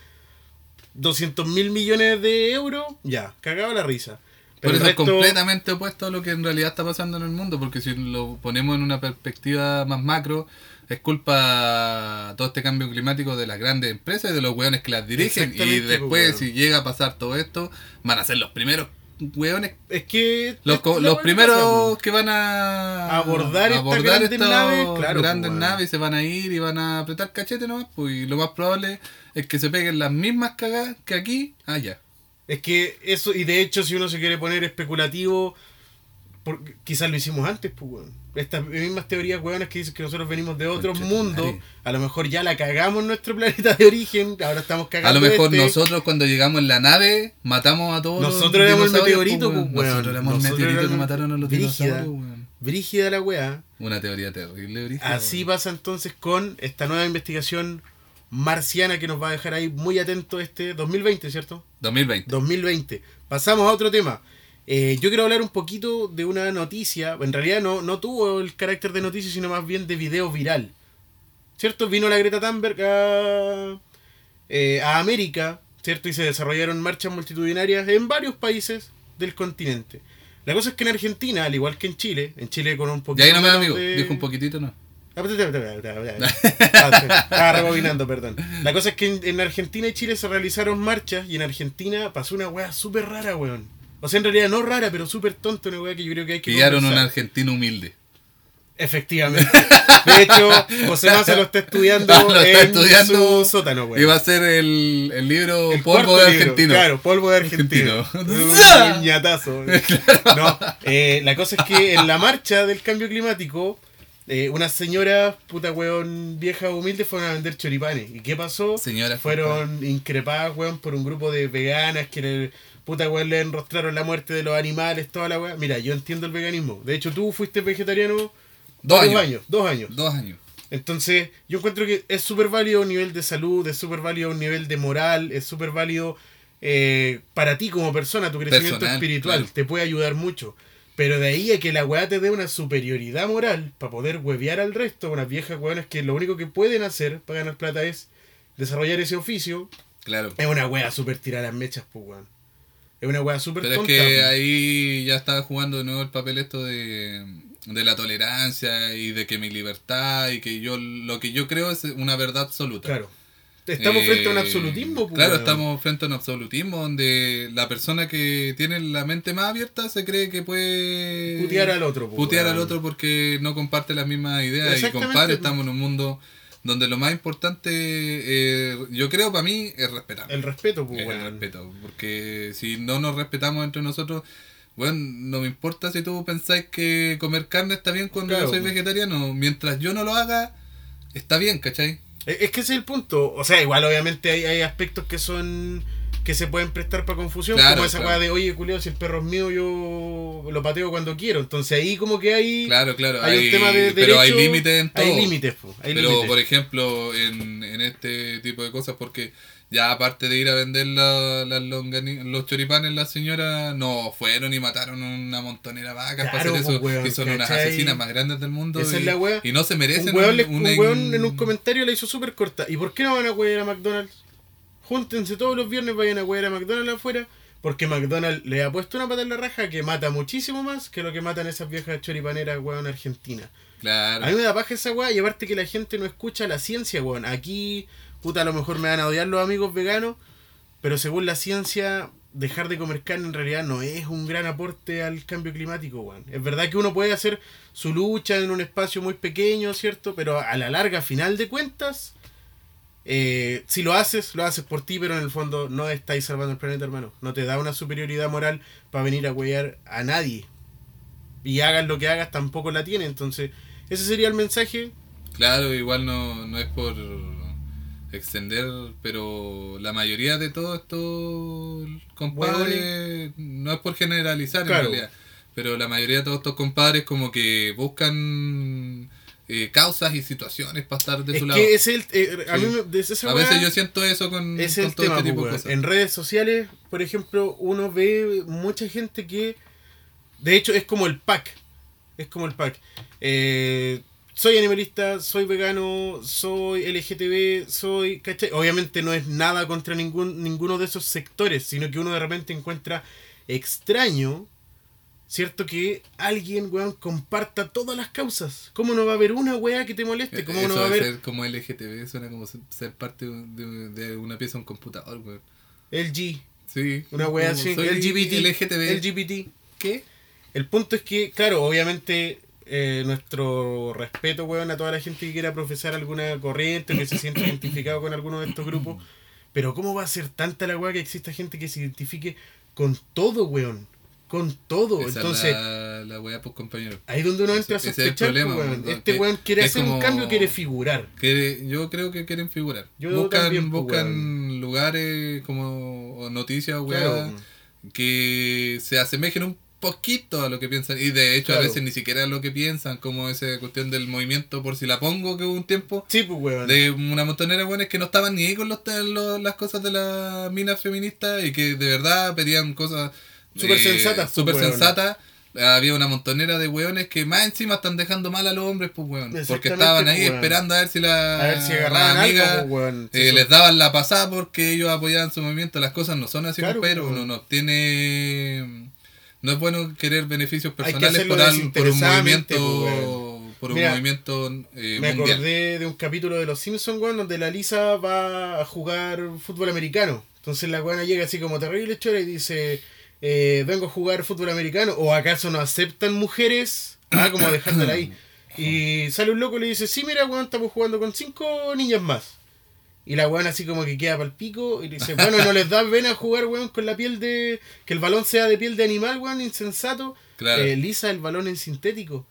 200 mil millones de euros, ya, cagado la risa. Por Pero eso el es completamente opuesto a lo que en realidad está pasando en el mundo, porque si lo ponemos en una perspectiva más macro, es culpa todo este cambio climático de las grandes empresas y de los hueones que las dirigen. Y Exactamente, después, pues, si llega a pasar todo esto, van a ser los primeros hueones, Es que. los, primeros pasa, que van a Abordar estas grandes estas naves, claro, grandes pues, naves, se van a ir y van a apretar cachete nomás, pues, y lo más probable es que se peguen las mismas cagadas que aquí, allá. Es que eso, y de hecho, si uno se quiere poner especulativo, por- quizás lo hicimos antes, pues, weón. Estas mismas teorías, weonas, que dicen que nosotros venimos de otro mundo, madre. a lo mejor ya la cagamos en nuestro planeta de origen, ahora estamos A cagando. lo mejor este. nosotros cuando llegamos en la nave matamos a todos Nosotros éramos el dinosaurios, meteorito, pues, pues, weón. weón. Nosotros éramos el meteorito que mataron a los Brígida. dinosaurios, weón. Brígida la weá. Una teoría terrible, brígida, Así weón. pasa entonces con esta nueva investigación marciana que nos va a dejar ahí muy atento este 2020, ¿cierto? 2020. 2020. Pasamos a otro tema. Eh, yo quiero hablar un poquito de una noticia. En realidad no, no tuvo el carácter de noticia, sino más bien de video viral. ¿Cierto? Vino la Greta Thunberg a, eh, a América, ¿cierto? Y se desarrollaron marchas multitudinarias en varios países del continente. La cosa es que en Argentina, al igual que en Chile, en Chile con un Y poquito ahí no me da amigo. de- Dijo un poquitito, ¿no? Ah, espérate. <laughs> Ah. Estaba rebobinando, perdón. La cosa es que en, en Argentina y Chile se realizaron marchas y en Argentina pasó una weá súper rara, weón. O sea, en realidad no rara, pero súper tonta, una weá que yo creo que hay que Pillaron un argentino humilde. Efectivamente. De hecho, José Massa lo está estudiando <laughs> Lo está en estudiando. su sótano, weón. Y va a ser el, el libro El Polvo de libro, Argentino. Claro, polvo de argentino. Argentino. Un <laughs> ñatazo. <laughs> No, eh, la cosa es que en la marcha del cambio climático, eh, unas señoras, puta weón, viejas humildes, fueron a vender choripanes. ¿Y qué pasó? Señoras, Fueron increpadas, weón, por un grupo de veganas que le, puta weón, le enrostraron la muerte de los animales, toda la weón. Mira, yo entiendo el veganismo. De hecho, tú fuiste vegetariano Dos años. Dos años. Dos años. Entonces, yo encuentro que es súper válido a un nivel de salud, es súper válido a un nivel de moral, es súper válido eh, para ti como persona, tu crecimiento Personal, espiritual, claro. te puede ayudar mucho. Pero de ahí a que la weá te dé una superioridad moral para poder huevear al resto, unas viejas weonas que lo único que pueden hacer para ganar plata es desarrollar ese oficio, Claro. es una weá súper tirar las mechas, pues weón. Es una weá súper Pero es que ahí ya estaba jugando de nuevo el papel esto de, de la tolerancia y de que mi libertad y que yo lo que yo creo es una verdad absoluta. Claro. Estamos Eh, frente a un absolutismo, pues, Claro, estamos frente a un absolutismo donde la persona que tiene la mente más abierta se cree que puede Putear al otro, pues, putear al otro porque no comparte las mismas ideas. Y compadre, estamos en un mundo donde lo más importante, eh, yo creo para mí, es respetar. El respeto, pues, Es el respeto. Porque si no nos respetamos entre nosotros, bueno, no me importa si tú pensáis que comer carne está bien cuando Claro. yo soy vegetariano. Mientras yo no lo haga, está bien, ¿cachai? Es es que ese es el punto. O sea, igual obviamente hay, hay aspectos que son que se pueden prestar para confusión, Claro, como esa claro. de, oye, culiao, si el perro es mío, yo lo pateo cuando quiero. Entonces ahí como que hay, Claro, claro. hay, un tema de pero hay límites en todo. Hay límites, pero, por ejemplo, en, en este tipo de cosas, porque ya aparte de ir a vender la- las longani- los choripanes, las señoras no fueron y mataron una montonera de vacas para Claro, hacer eso. weón, y son unas ¿cachai? asesinas más grandes del mundo. Esa y, es la wea. y no se merecen un weón, un- un weón en un comentario le hizo súper corta. ¿Y por qué no van a huear a McDonald's? Júntense todos los viernes, vayan a huear a McDonald's afuera. Porque McDonald's le ha puesto una pata en la raja que mata muchísimo más que lo que matan esas viejas choripaneras, weón, argentinas. Claro. A mí me da paja esa weá y aparte que la gente no escucha la ciencia, weón. Aquí, puta, a lo mejor me van a odiar los amigos veganos, pero según la ciencia, dejar de comer carne en realidad no es un gran aporte al cambio climático, weón. Es verdad que uno puede hacer su lucha en un espacio muy pequeño, ¿cierto? Pero a la larga, a final de cuentas, eh, si lo haces, lo haces por ti, pero en el fondo no estáis salvando el planeta, hermano. No te da una superioridad moral para venir a huear a nadie. y hagas lo que hagas tampoco la tiene. Entonces, ese sería el mensaje. Claro, igual no, no es por extender, pero la mayoría de todos estos compadres, no es por generalizar Claro. en realidad, pero la mayoría de todos estos compadres como que buscan eh, causas y situaciones para estar de es su que lado. es el. eh, a Sí. mí me- de esa A veces yo siento eso con, es con el todo tema, este tipo pues, de weón. cosas. En redes sociales, por ejemplo, uno ve mucha gente que. De hecho, es como el pack. Es como el pack. Eh, soy animalista, soy vegano, soy LGTB, soy. ¿cachai? Obviamente no es nada contra ningún, ninguno de esos sectores, sino que uno de repente encuentra extraño. ¿Cierto? Que alguien, weón, comparta todas las causas. ¿Cómo no va a haber una weá que te moleste? ¿Cómo Eso no va a haber ser como LGTB suena como ser- parte de, de una pieza de un computador, weón. LG? Sí. Una como así. LGBT. LGTB. LGBT. ¿Qué? El punto es que, claro, obviamente eh, nuestro respeto, weón, a toda la gente que quiera profesar alguna corriente, que se siente identificado con alguno de estos grupos. Pero ¿cómo va a ser tanta la weá que exista gente que se identifique con todo, weón? Con todo. Esa Entonces, es la, la weá, pues compañero. ahí donde uno entra a ese es el sospechar, problema, pues, weón. weón, Este weón quiere es hacer un cambio, quiere figurar. Quiere- yo creo que quieren figurar. Yo buscan también, pues, buscan lugares como o noticias, weá, Claro. que se asemejen un poquito a lo que piensan. Y de hecho, Claro. a veces ni siquiera a lo que piensan, como esa cuestión del movimiento, por si la pongo, que hubo un tiempo. Sí, pues, weón. De una montonera de buenos que no estaban ni ahí con los, los- las cosas de la mina feminista y que de verdad pedían cosas Súper sensatas, pues, Súper weón. sensatas. Había una montonera de hueones que más encima están dejando mal a los hombres, pues weón. Porque estaban ahí pues, weón. esperando a ver si la A ver si agarraban la amiga, algo, pues, weón. eh, Sí, les daban la pasada porque ellos apoyaban su movimiento. Las cosas no son así, Claro, pero pues, uno no tiene. No es bueno querer beneficios personales por, al- por un movimiento, pues, por un Mira, movimiento eh, Me mundial. acordé de un capítulo de Los Simpsons, weón, donde la Lisa va a jugar fútbol americano. Entonces la weona llega así como terrible chora y dice, eh, vengo a jugar fútbol americano. ¿O acaso no aceptan mujeres? Ah, como <coughs> dejándola ahí. Y sale un loco y le dice, sí, mira, weón, estamos jugando con cinco niñas más. Y la weón así como que queda pa'l pico y le dice, bueno, ¿no les da pena jugar, weón, con la piel de... que el balón sea de piel de animal, weón, insensato? Claro. Eh, Lisa, el balón en sintético.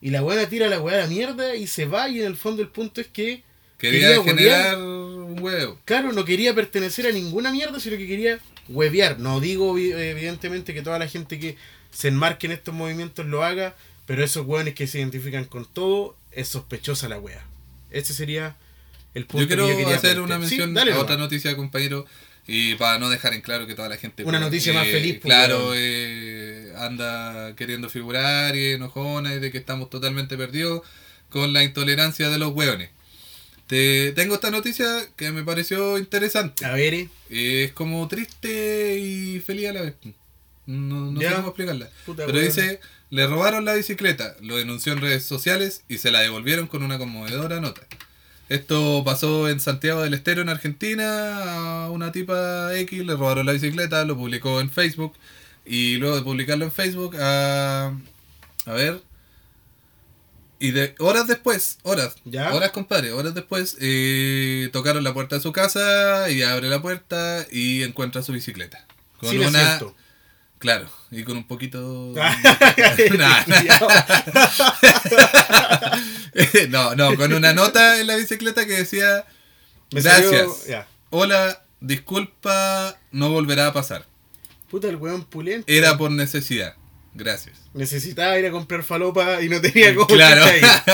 Y la weona tira la weá a la mierda y se va y en el fondo el punto es que... Quería, quería generar un huevo. Claro, no quería pertenecer a ninguna mierda, sino que quería huevear. No digo vi- evidentemente que toda la gente que se enmarque en estos movimientos lo haga, pero esos weones que se identifican con todo, es sospechosa la wea. Ese sería el punto Yo quiero que yo quería hacer plantear. una mención Sí, dale a otra noticia, compañero, y para no dejar en claro que toda la gente... Una pues, noticia más feliz, pues, Claro, eh, anda queriendo figurar y enojona y de que estamos totalmente perdidos con la intolerancia de los hueones. Te, tengo esta noticia que me pareció interesante. A ver, eh, Es como triste y feliz a la vez. No, no sé cómo explicarla. Puta, Pero dice, le robaron la bicicleta, lo denunció en redes sociales y se la devolvieron con una conmovedora nota. Esto pasó en Santiago del Estero, en Argentina, a una tipa X le robaron la bicicleta, lo publicó en Facebook y luego de publicarlo en Facebook, a, a ver, y de horas después, horas, Ya. horas compadre, horas después, eh, tocaron la puerta de su casa y abre la puerta y encuentra su bicicleta. Con una, claro, y con un poquito... <laughs> <laughs> No, no, con una nota en la bicicleta que decía, Me gracias, salió- hola, disculpa, no volverá a pasar. Puta, el weón pulento. Era por necesidad, gracias. Necesitaba ir a comprar falopa y no tenía <laughs> cómo Claro.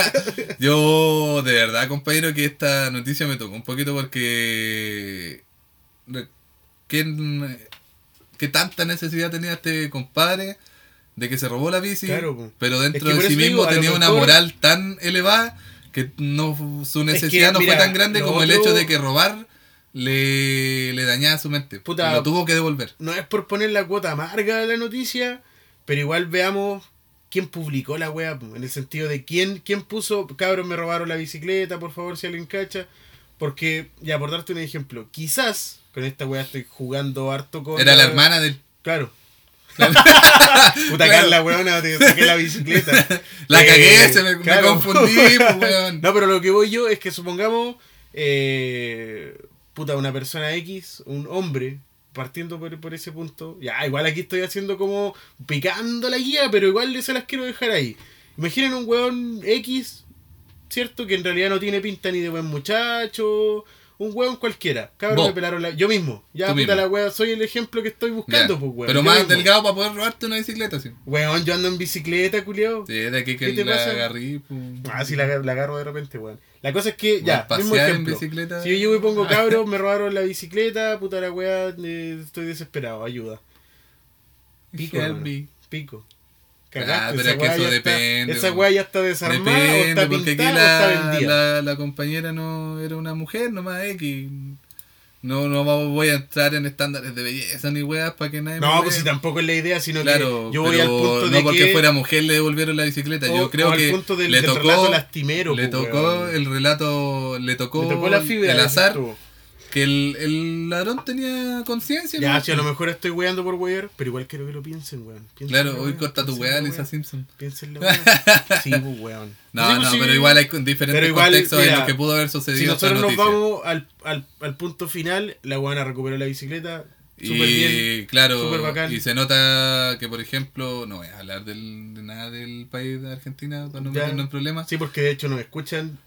<laughs> Yo, de verdad, compañero, que esta noticia me tocó un poquito porque... ¿Qué, qué tanta necesidad tenía este compadre de que se robó la bici? Claro, pero Es dentro que de sí mismo digo, tenía una moral tan elevada que no su necesidad no mira, fue tan grande como el hecho de que robar le, le dañaba su mente. Puta. Lo tuvo que devolver. no es por poner la cuota amarga de la noticia, pero igual veamos quién publicó la wea, en el sentido de quién, quién puso, cabros me robaron la bicicleta, por favor, si alguien cacha. Porque, ya por darte un ejemplo, quizás con esta wea estoy jugando harto con. Era la hermana del... Claro. <laughs> Puta Carla, weona, te saqué la bicicleta. <laughs> La Eh, cagué, se me, me claro. confundí, pues, <laughs> weón. No, pero lo que voy yo es que supongamos, eh, puta, una persona X, un hombre, partiendo por, por ese punto. Ya, igual aquí estoy haciendo como picando la guía, pero igual se las quiero dejar ahí. Imaginen un weón X, ¿cierto? Que en realidad no tiene pinta ni de buen muchacho. Un weón cualquiera. Cabrón, Vos. me pelaron la. Yo mismo. Ya, Tú puta mismo. la weá, soy el ejemplo que estoy buscando, Ya. pues weón. Pero más delgado para poder robarte una bicicleta, sí. Weón, yo ando en bicicleta, culiao. Sí, de aquí ¿Qué que te la pasa? agarrí, pues. Ah, sí, la, la agarro de repente, weón. La cosa es que, ya, mismo pasear en ejemplo. bicicleta. Si yo llego y pongo <laughs> cabros, me robaron la bicicleta, puta la weá, eh, estoy desesperado, ayuda. Pico, Help hermano. me. Pico. Ah, Cagaste, pero esa es que eso ya está- depende, Esa weá ya está desarmada, o Depende, está porque aquí o la, la, la compañera no era una mujer nomás X. No, no voy a entrar en estándares de belleza ni weas para que nadie me No, vea. pues si tampoco es la idea, sino Claro, que yo voy pero al punto no de porque que... fuera mujer le devolvieron la bicicleta. o- Yo creo o al que punto del, le tocó, relato lastimero, le tocó el relato, le tocó Le tocó la fibra. el azar tú. Que el, el ladrón tenía conciencia. Ya, ¿no? si a lo mejor estoy weando por wear, pero igual quiero que lo piensen, weón. Claro, la hoy corta tu la Lisa. Simpson. Piensen la <laughs> weá. Sí, pues, weón. No, Sí, pues, no, sí. pero igual hay diferentes igual, contextos en mira, los que pudo haber sucedido Si nosotros nos vamos al, al, al punto final, la weona recuperó la bicicleta. Súper y bien. claro, y se nota que, por ejemplo, no voy a hablar del, de nada del país de Argentina para no meternos en problemas. Sí, porque de hecho nos escuchan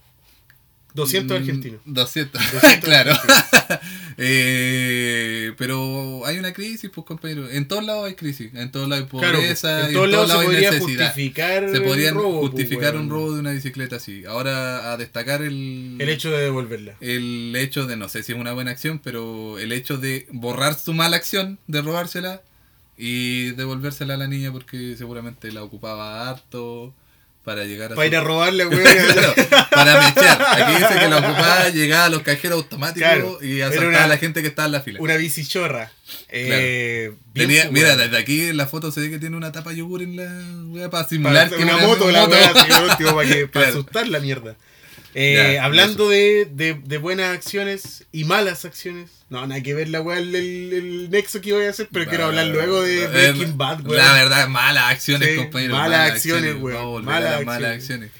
200 Mm, argentinos. 200, 200 <laughs> claro. <laughs> Eh, pero hay una crisis, pues compañero. En todos lados hay crisis. En todos lados hay Claro, pobreza. en y todos lados se hay podría necesidad. justificar Se podría pues, justificar un robo de una bicicleta así. Ahora a destacar el, El hecho de devolverla. el hecho de, no sé si es una buena acción, pero el hecho de borrar su mala acción, de robársela y devolvérsela a la niña porque seguramente la ocupaba harto para llegar a Para su- ir a robarle, <laughs> weón. Claro, para mechar. Aquí dice que la ocupaba, llegaba a los cajeros automáticos Claro, y asaltaba una- a la gente que estaba en la fila. Una bicichorra. Eh, Tenía, mira, desde aquí en la foto se ve que tiene una tapa de yogur en la wea para simular que una era moto, último, para, que, <laughs> para Claro. asustar la mierda. Eh, hablando de, de, de buenas acciones y malas acciones. No, nada que ver la weá, el, el, nexo que iba a hacer, pero quiero hablar luego de Eh, Breaking Bad, weón. La verdad, malas acciones, Sí, compañero. malas acciones, weón, malas malas acciones.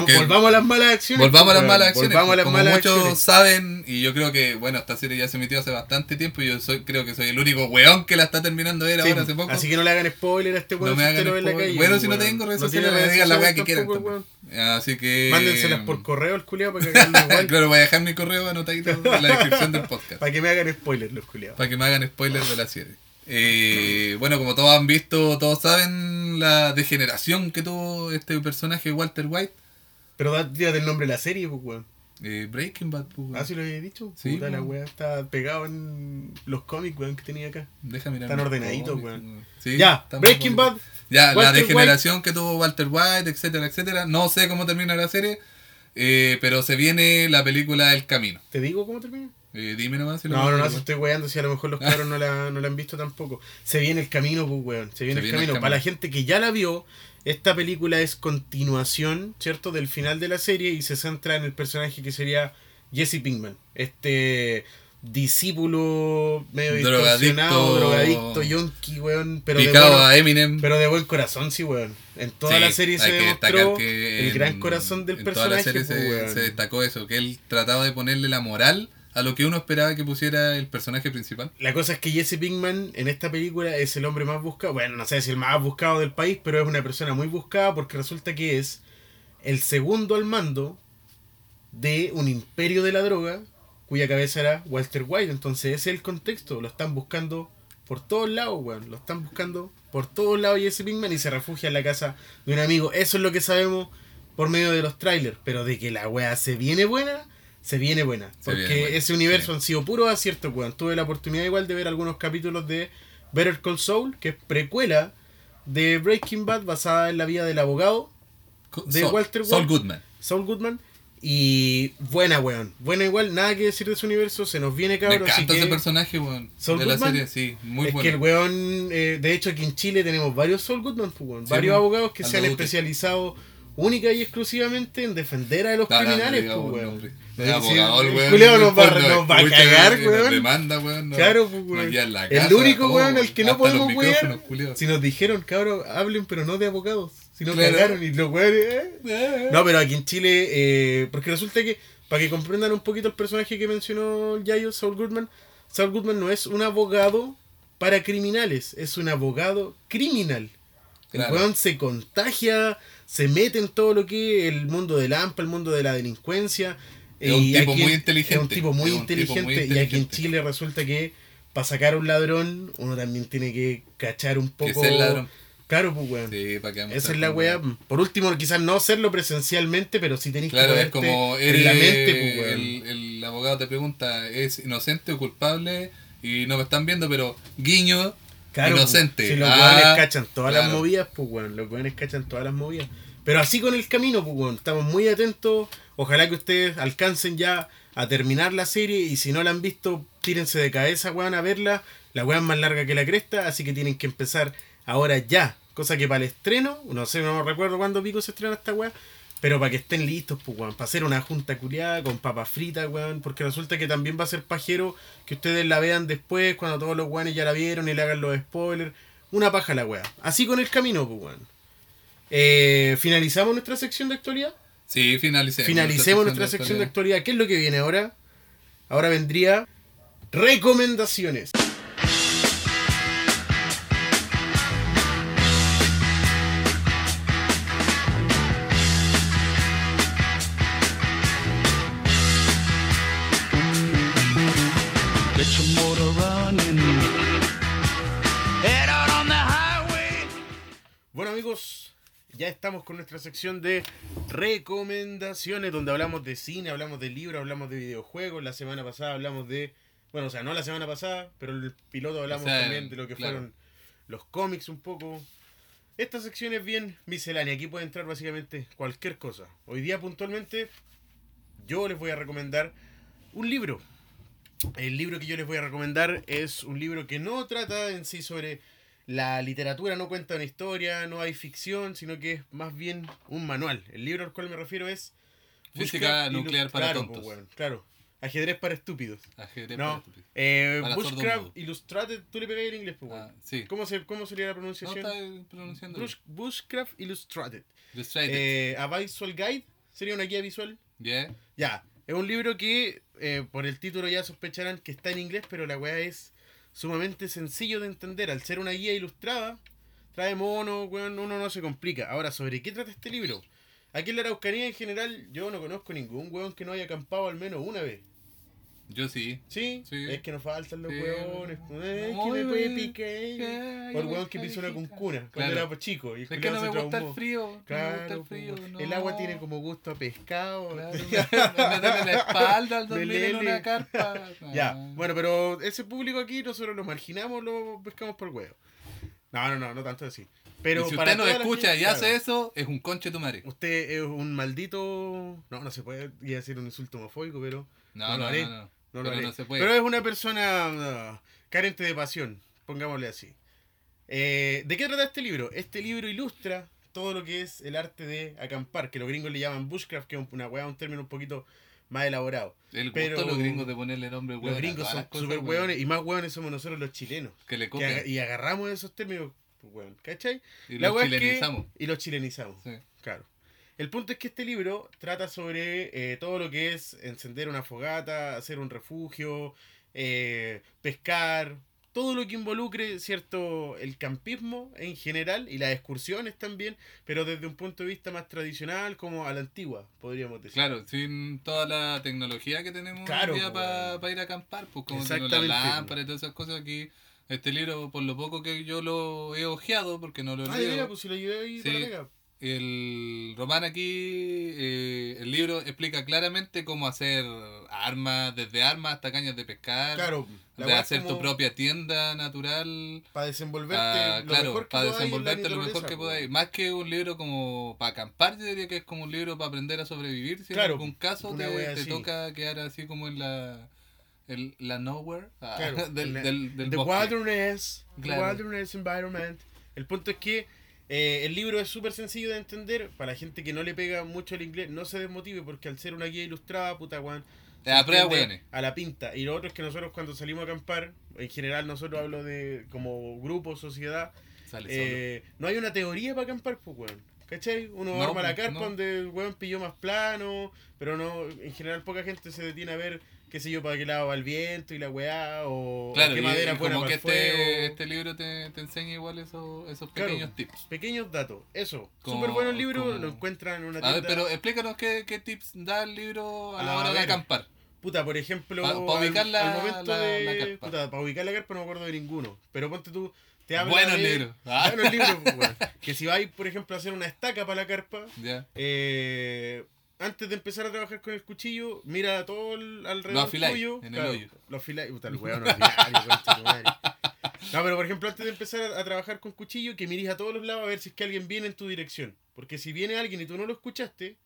Porque- volvamos a las malas acciones. Volvamos a las malas acciones. Volvamos a las Como malas muchos acciones. saben, y yo creo que, bueno, esta serie ya se emitió hace bastante tiempo y yo soy, creo que soy el único weón que la está terminando de ver Sí, ahora hace poco. Así que no le hagan spoiler a este weón no me hagan en la spoiler. calle. Bueno, si no tengo redes No sociales, me digan la weá que quieran. Así que. Mándenselas por correo al culiado para que <laughs> igual. claro, voy a dejar mi correo anotadito en la descripción del podcast. Para que me hagan spoiler los culiados. Para que me hagan spoilers de la serie. Eh, bueno, como todos han visto, todos saben la degeneración que tuvo este personaje Walter White. Pero da- tírate el nombre de la serie, pues, weón. Eh, Breaking Bad, pues, weón. Ah, sí lo había dicho. Sí, Puta, la weá está pegado en los cómics, weón, que tenía acá. Deja mirar Están ordenaditos, weón. Sí, Ya, Breaking. Bad. Ya, la degeneración que tuvo Walter White, etcétera, etcétera. No sé cómo termina la serie, eh, pero se viene la película El Camino. ¿Te digo cómo termina? Eh, dime nomás si lo No, no, no, si estoy weando, si a lo mejor los <laughs> cabros no la, no la han visto tampoco. Se viene el camino, pues, weón. Se viene, Se el, viene el camino. camino. Para la gente que ya la vio, esta película es continuación, ¿cierto? Del final de la serie y se centra en el personaje que sería Jesse Pinkman. Este discípulo medio Drogadicto. drogadicto, yonki, weón. Pero de, bueno- a Eminem. pero de buen corazón, sí, weón. En toda Sí, la serie se demostró que el en- gran corazón del en toda la personaje, serie pues, se destacó eso, que él trataba de ponerle la moral a lo que uno esperaba que pusiera el personaje principal. La cosa es que Jesse Pinkman en esta película es el hombre más buscado. Bueno, no sé si el más buscado del país, pero es una persona muy buscada porque resulta que es el segundo al mando de un imperio de la droga cuya cabeza era Walter White. Entonces ese es el contexto. Lo están buscando por todos lados, weón. Lo están buscando por todos lados Jesse Pinkman y se refugia en la casa de un amigo. Eso es lo que sabemos por medio de los trailers. Pero de que la weá se viene buena, se viene buena. Se Porque viene buena, ese universo sí. han sido puros aciertos, weón. Tuve la oportunidad igual de ver algunos capítulos de Better Call Saul, que es precuela de Breaking Bad basada en la vida del abogado De Saul- Walter Saul. Goodman. Saul Goodman. Y buena, weón. Buena igual, nada que decir de su universo. Se nos viene, Me cabrón. así encanta ese que personaje, weón. Saul de la serie, sí, muy es bueno. que el weón, eh, de hecho aquí en Chile tenemos varios Saul Goodman, pues, weón. Sí, varios weón. abogados que se han especializado única y exclusivamente en defender a los No, no, no criminales, diga pues, weón. No, el weón. culiao nos va, nos a cagar, nos weón. demanda, weón. no- Claro, pues, nos weón. la El casa, único todo, weón al que no podemos culiao. Si nos dijeron, cabrón, hablen, pero no de abogados. Si no Claro. cagaron y los weones. eh. No, pero aquí en Chile, eh, porque resulta que, para que comprendan un poquito el personaje que mencionó Yayo, Saul Goodman, Saul Goodman no es un abogado para criminales, es un abogado criminal. El Claro. weón se contagia, se mete en todo lo que es el mundo del AMPA, el mundo de la delincuencia. Es un tipo aquí- muy inteligente. Es un tipo muy Es un tipo inteligente. Y aquí en. Chile resulta que para sacar a un ladrón, uno también tiene que cachar un poco. ser ladrón. Claro, pues weón. Sí, para que Esa es la weá. Por último, quizás no hacerlo presencialmente, pero sí tenéis Claro, que es como en la mente, pues, weón. el, el abogado te pregunta, ¿es inocente o culpable? Y no me están viendo, pero guiño, Claro, inocente. pues, Si los Ah, cachan todas las movidas, pues weón. Los weones cachan todas las movidas. Pero así con el camino, pues weón. Estamos muy atentos. Ojalá que ustedes alcancen ya a terminar la serie. Y si no la han visto, tírense de cabeza, weón, a verla. La weá es más larga que la cresta, así que tienen que empezar ahora ya. Cosa que para el estreno, no sé, no recuerdo cuándo pico se estrena esta weá. Pero para que estén listos, pues, weón. Para hacer una junta culiada con papas fritas, weón. Porque resulta que también va a ser pajero que ustedes la vean después, cuando todos los weones ya la vieron y le hagan los spoilers. Una paja la weá. Así con el camino, pues, weón. Eh, ¿Finalizamos nuestra sección de actualidad? Sí, finalicemos. Finalicemos nuestra sección de actualidad. ¿Qué es lo que viene ahora? Ahora vendría recomendaciones. Bueno amigos, ya estamos con nuestra sección de recomendaciones donde hablamos de cine, hablamos de libros, hablamos de videojuegos. La semana pasada hablamos de, bueno, o sea, no la semana pasada, pero el piloto hablamos O sea, también de lo que claro. fueron los cómics un poco. Esta sección es bien miscelánea, aquí puede entrar básicamente cualquier cosa. Hoy día puntualmente yo les voy a recomendar un libro. El libro que yo les voy a recomendar es un libro que no trata en sí sobre la literatura, no cuenta una historia, no hay ficción, sino que es más bien un manual. El libro al cual me refiero es Física nuclear para claro, tontos. weón, claro, ajedrez para estúpidos. Ajedrez No, para estúpidos. eh, Para Bushcraft. Illustrated, tú le pegáis en inglés, pues, Ah, sí. ¿Cómo, se, ¿Cómo sería la No pronunciación? está pronunciando. Bush- Bushcraft Illustrated. Illustrated. Eh, a Visual Guide, sería una guía visual. Yeah. Ya, es un libro que eh, por el título ya sospecharán que está en inglés, pero la weá es sumamente sencillo de entender. Al ser una guía ilustrada, trae mono, weón, uno no se complica. Ahora, ¿sobre qué trata este libro? Aquí en la Araucanía en general yo no conozco ningún weón que no haya acampado al menos una vez. Yo sí. ¿Sí? Sí. Es que nos faltan los Sí. weones. Eh, No, que me puede weón voy que pisó una cuncuna cuando Claro. era pues, chico. Y Es que no me gusta el frío. no me gusta Claro, el frío. no. el agua tiene como gusto a pescado. Claro, <laughs> me duele la espalda al dormir en una carpa. <laughs> Ya, Ah. bueno, pero ese público aquí nosotros lo marginamos, lo pescamos por huevo. No, no, no, no tanto así. Pero y si para usted nos escucha gente, y hace claro, eso, es un conche tu madre. Usted es un maldito. No, no se puede decir un insulto homofóbico, pero. No, No lo no, haré. no. No Pero lo haré. no se puede. Pero es una persona ah, carente de pasión, pongámosle así. Eh, ¿De qué trata este libro? Este libro ilustra todo lo que es el arte de acampar, que los gringos le llaman bushcraft, que es una weá, un término un poquito más elaborado. El gusto pero- los gringos de ponerle nombre Los hueón gringos son súper hueones y más hueones somos nosotros los chilenos. Que le Que copian. y agarramos esos términos, pues, weón, ¿cachai? Y La los weá es que- chilenizamos. y los chilenizamos, Sí. claro. El punto es que este libro trata sobre eh, todo lo que es encender una fogata, hacer un refugio, eh, pescar, todo lo que involucre, ¿cierto? El campismo en general y las excursiones también, pero desde un punto de vista más tradicional, como a la antigua, podríamos decir. Claro, sin toda la tecnología que tenemos Claro, para weón. ir a acampar, pues como la lámpara y todas esas cosas aquí. Este libro, por lo poco que yo lo he ojeado, porque no lo he Ah, leído, veras, pues si lo llevé ahí Sí. para. El Román aquí, eh, el libro explica claramente cómo hacer armas, desde armas hasta cañas de pescar, Claro, de hacer tu propia tienda natural, Para desenvolverte ah, lo claro, mejor que para desenvolverte lo mejor que po. podáis. Más que un libro como para acampar, yo diría que es como un libro para aprender a sobrevivir. Si Claro, en algún caso te, te toca quedar así como en la, el- la nowhere ah, Claro, <laughs> del, la- del, del the wilderness, Claro. the wilderness environment. El punto es que eh, el libro es súper sencillo de entender. Para la gente que no le pega mucho el inglés, no se desmotive porque al ser una guía ilustrada, puta weón. Te se da prueba, entiende weones. A la pinta. Y lo otro es que nosotros cuando salimos a acampar, en general nosotros hablo de como grupo, sociedad, Sale eh, no hay una teoría para acampar, pues weón. ¿Cachai? Uno No, arma la pues, carpa no. donde el weón pilló más plano, pero no, en general poca gente se detiene a ver qué sé yo, para qué lado va el viento y la weá, o Claro, qué madera y buena como que para el este, este libro te, te enseña igual esos, esos Claro. pequeños tips. Pequeños datos, eso. Súper bueno el libro, como- lo encuentran en una A tienda. ver, pero explícanos qué, qué tips da el libro a la A hora de acampar. Puta, por ejemplo, Pa- pa ubicar al, la- al momento la- de. la carpa. puta, para ubicar la carpa no me acuerdo de ninguno. Pero ponte tú, te habla Buenos de- <laughs> libros. Ah. Buenos libros, pues, weón. Que si vais, por ejemplo, a hacer una estaca para la carpa, eh, antes de empezar a trabajar con el cuchillo, mira todo el, alrededor Lo tuyo. en el hoyo. Lo. Puta, el weón. <laughs> No, pero por ejemplo, antes de empezar a, a trabajar con cuchillo, que mires a todos los lados a ver si es que alguien viene en tu dirección. Porque si viene alguien y tú no lo escuchaste,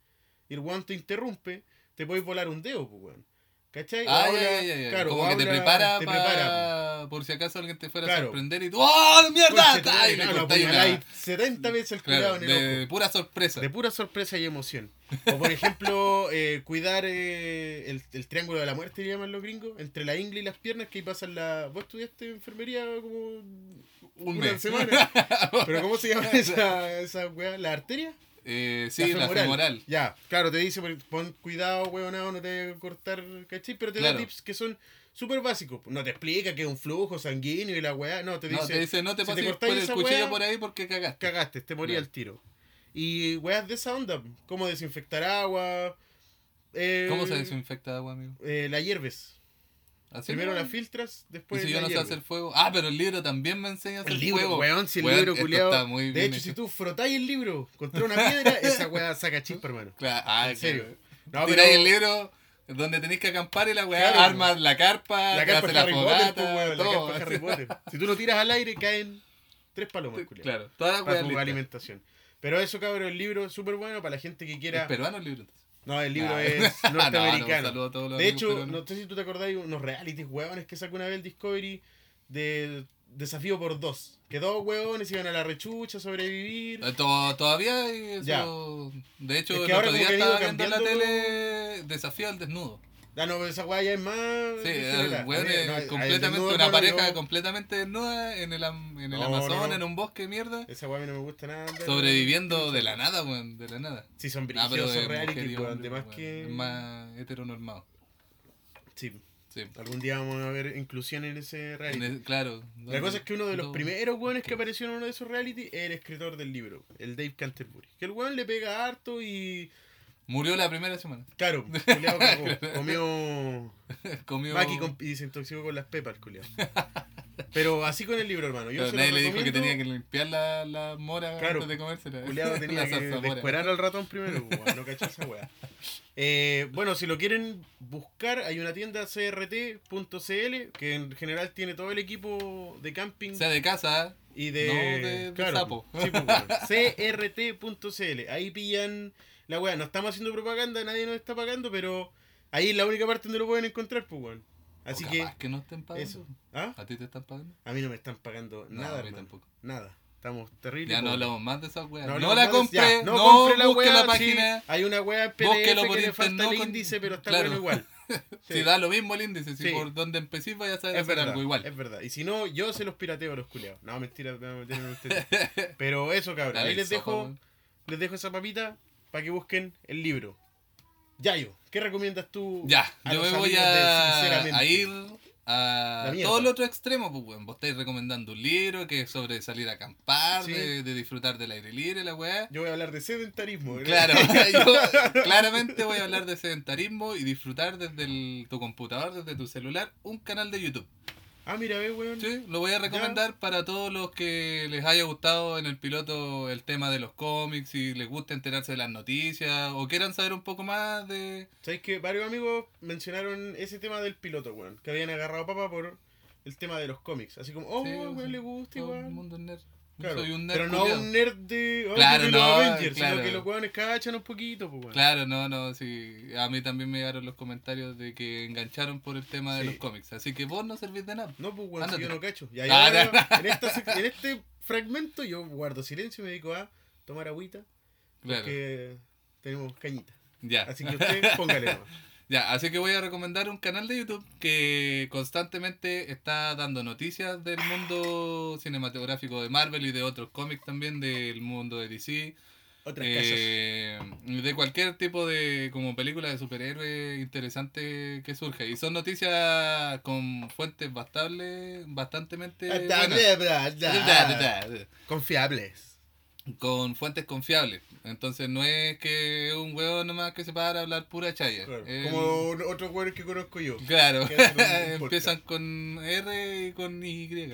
y el weón te interrumpe, te puedes volar un dedo, pues weón. ¿Cachai? Ah, habla- ya, ya, ya. claro, Como que te prepara, te pa- prepara, por si acaso alguien te fuera a sorprender y tú ¡Oh, mierda! Concha ¡Ay! lo cortáis una- apuñaláis 70 veces el cuidado Claro, en el de ojo. pura sorpresa. De pura sorpresa y emoción. <laughs> O por ejemplo, eh, cuidar eh, el, el triángulo de la muerte, llaman los gringos, entre la ingle y las piernas, que ahí pasan la... ¿Vos estudiaste enfermería como Un una mes. semana? <laughs> ¿Pero cómo se llama <laughs> esa, esa weá? ¿La arteria? Eh, sí, la femoral. Ya, claro, te dice, pon- cuidado, weonado, no te a cortar, ¿cachai? Pero te Claro. da tips que son súper básicos. No te explica que es un flujo sanguíneo y la weá, no, te dice... No, te dice, no te si te pases por el cuchillo weá, por ahí porque cagaste. cagaste, te moría Claro. al tiro. Y weas de esa onda, cómo desinfectar agua. eh, ¿Cómo se desinfecta agua, amigo? eh, la hierves. ¿Así Primero la filtras, Y después si yo la no sé hacer fuego. Ah, pero el libro también me enseña a hacer El libro, fuego. weón, si el Weón, libro culiado. De bien hecho, si tú frotáis el libro contra una piedra, <laughs> esa wea saca chispa, hermano. Claro, ah, En serio. claro. No, Tiráis pero- el libro donde tenéis que acampar y la weá, Claro. armas la carpa, La carpa es la Harry Potter, fogata, pues, weón, la todo. carpa es Harry Potter. <laughs> Si tú lo tiras al aire, caen tres palomas, culiao. Claro, todas las Para weas tu alimentación. Pero eso, cabrón, el libro es súper bueno para la gente que ¿Es quiera. peruano el libro? entonces? No, el libro Ah. es <laughs> No, no, un norteamericano. de hecho, no sé si tú te acordás de unos realities huevones que sacó una vez el Discovery de Desafío por dos. Que dos huevones iban a la rechucha a sobrevivir. Eh, to- Todavía hay eso. Ya. De hecho, Es que el otro día estaba viendo en la tele Desafío al desnudo. Ah, no, pero esa hueá ya es más. Sí, el weón es no, completamente desnudo, una pareja yo- completamente desnuda en el, en el No, no. en un bosque mierda, Esa hueá a mí no me gusta nada. pero- sobreviviendo de la nada, weón, de la nada. Sí, son Ah, pero brígidos, de son reality, mujer y weón. hombre, De más weón. que. Es más heteronormado. Sí, Sí. algún día vamos a ver inclusión en ese En reality. el- claro. La cosa es que uno de los primeros weones que apareció en uno de esos reality es el escritor del libro, el Dave Canterbury. Que el weón le pega harto y. Murió la primera semana. Claro, <laughs> culiao cagó. comió. <laughs> Comió. Maki con- y se intoxicó con las pepas, el culiao. <laughs> Pero así con el libro, hermano. Yo se nadie lo le dijo que recomiendo. tenía que limpiar la, la mora Claro. antes de comérsela. Culeado tenía La que descuerar al ratón primero, pues, weón, no cachó esa weá. Eh, bueno, si lo quieren buscar, hay una tienda crt.cl que en general tiene todo el equipo de camping Sea de casa, y de. no de- de sapo. sí, pues, weón, crt.cl. Ahí pillan la weá. No estamos haciendo propaganda, nadie nos está pagando, pero ahí es la única parte donde lo pueden encontrar, pues, weón. Así o que. que no estén pagando. Eso. ¿Ah? ¿A ti te están pagando? A mí no me están pagando No, nada, a mí hermano. tampoco. Nada. Estamos terribles. Ya no pobres. hablamos más de esas weas. No, No, la compré, ya, no, compre la busque wea, la sí. página. Hay una wea en PDF que le falta el índice, pero está Claro. bueno igual. <laughs> Si Sí. da lo mismo el índice, si Sí. por donde empecé vaya a saber Es hacer verdad, algo igual. es verdad. Y si no, yo se los pirateo a los culiados. No, mentira, me voy a meter en ustedes. Pero eso, cabrón. Dale Ahí les sopa, dejo, les dejo esa papita para que busquen el libro. Yayo, ¿qué recomiendas tú? Ya, a yo los me voy amigos de a, a ir a todo el otro extremo, pues weón. Vos estáis recomendando un libro que es sobre salir a acampar, Sí. de, de disfrutar del aire libre, la weá. Yo voy a hablar de sedentarismo. Claro, <laughs> yo claramente voy a hablar de sedentarismo y disfrutar desde el- tu computador, desde tu celular, un canal de YouTube. Ah, mira, ve, weón. Sí, lo voy a recomendar para todos los que les haya gustado en el piloto el tema de los cómics, si les gusta enterarse de las noticias o quieran saber un poco más de... ¿Sabéis que varios amigos mencionaron ese tema del piloto, weón? Que habían agarrado papa por el tema de los cómics. Así como, oh, Sí, weón, sí, le gusta igual. el mundo nerd. Claro, Soy un nerd pero no un nerd de oh, Claro, de los no, Avengers, claro. sino que los weones cachan un poquito, pues, weón. Claro, no, no, sí. A mí también me llegaron los comentarios de que engancharon por el tema de los cómics. Así que vos no servís de nada. No, pues, si Ándate. yo no cacho. Y Ah, ahora, en, esta en este fragmento, yo guardo silencio y me dedico a tomar agüita, porque tenemos cañita. Ya. Así que usted, póngale nomás. <laughs> Ya, así que voy a recomendar un canal de YouTube que constantemente está dando noticias del mundo cinematográfico de Marvel y de otros cómics también, del mundo de DC. Otras Eh, de cualquier tipo de como película de superhéroe interesante que surja. Y son noticias con fuentes bastante, bastantemente buenas. Confiables. Con fuentes confiables. Entonces no es que un huevo nomás que se para a hablar pura chaya. Claro, Eh, Como otros huevos que conozco yo. Claro, <laughs> empiezan con R y con Y. <laughs>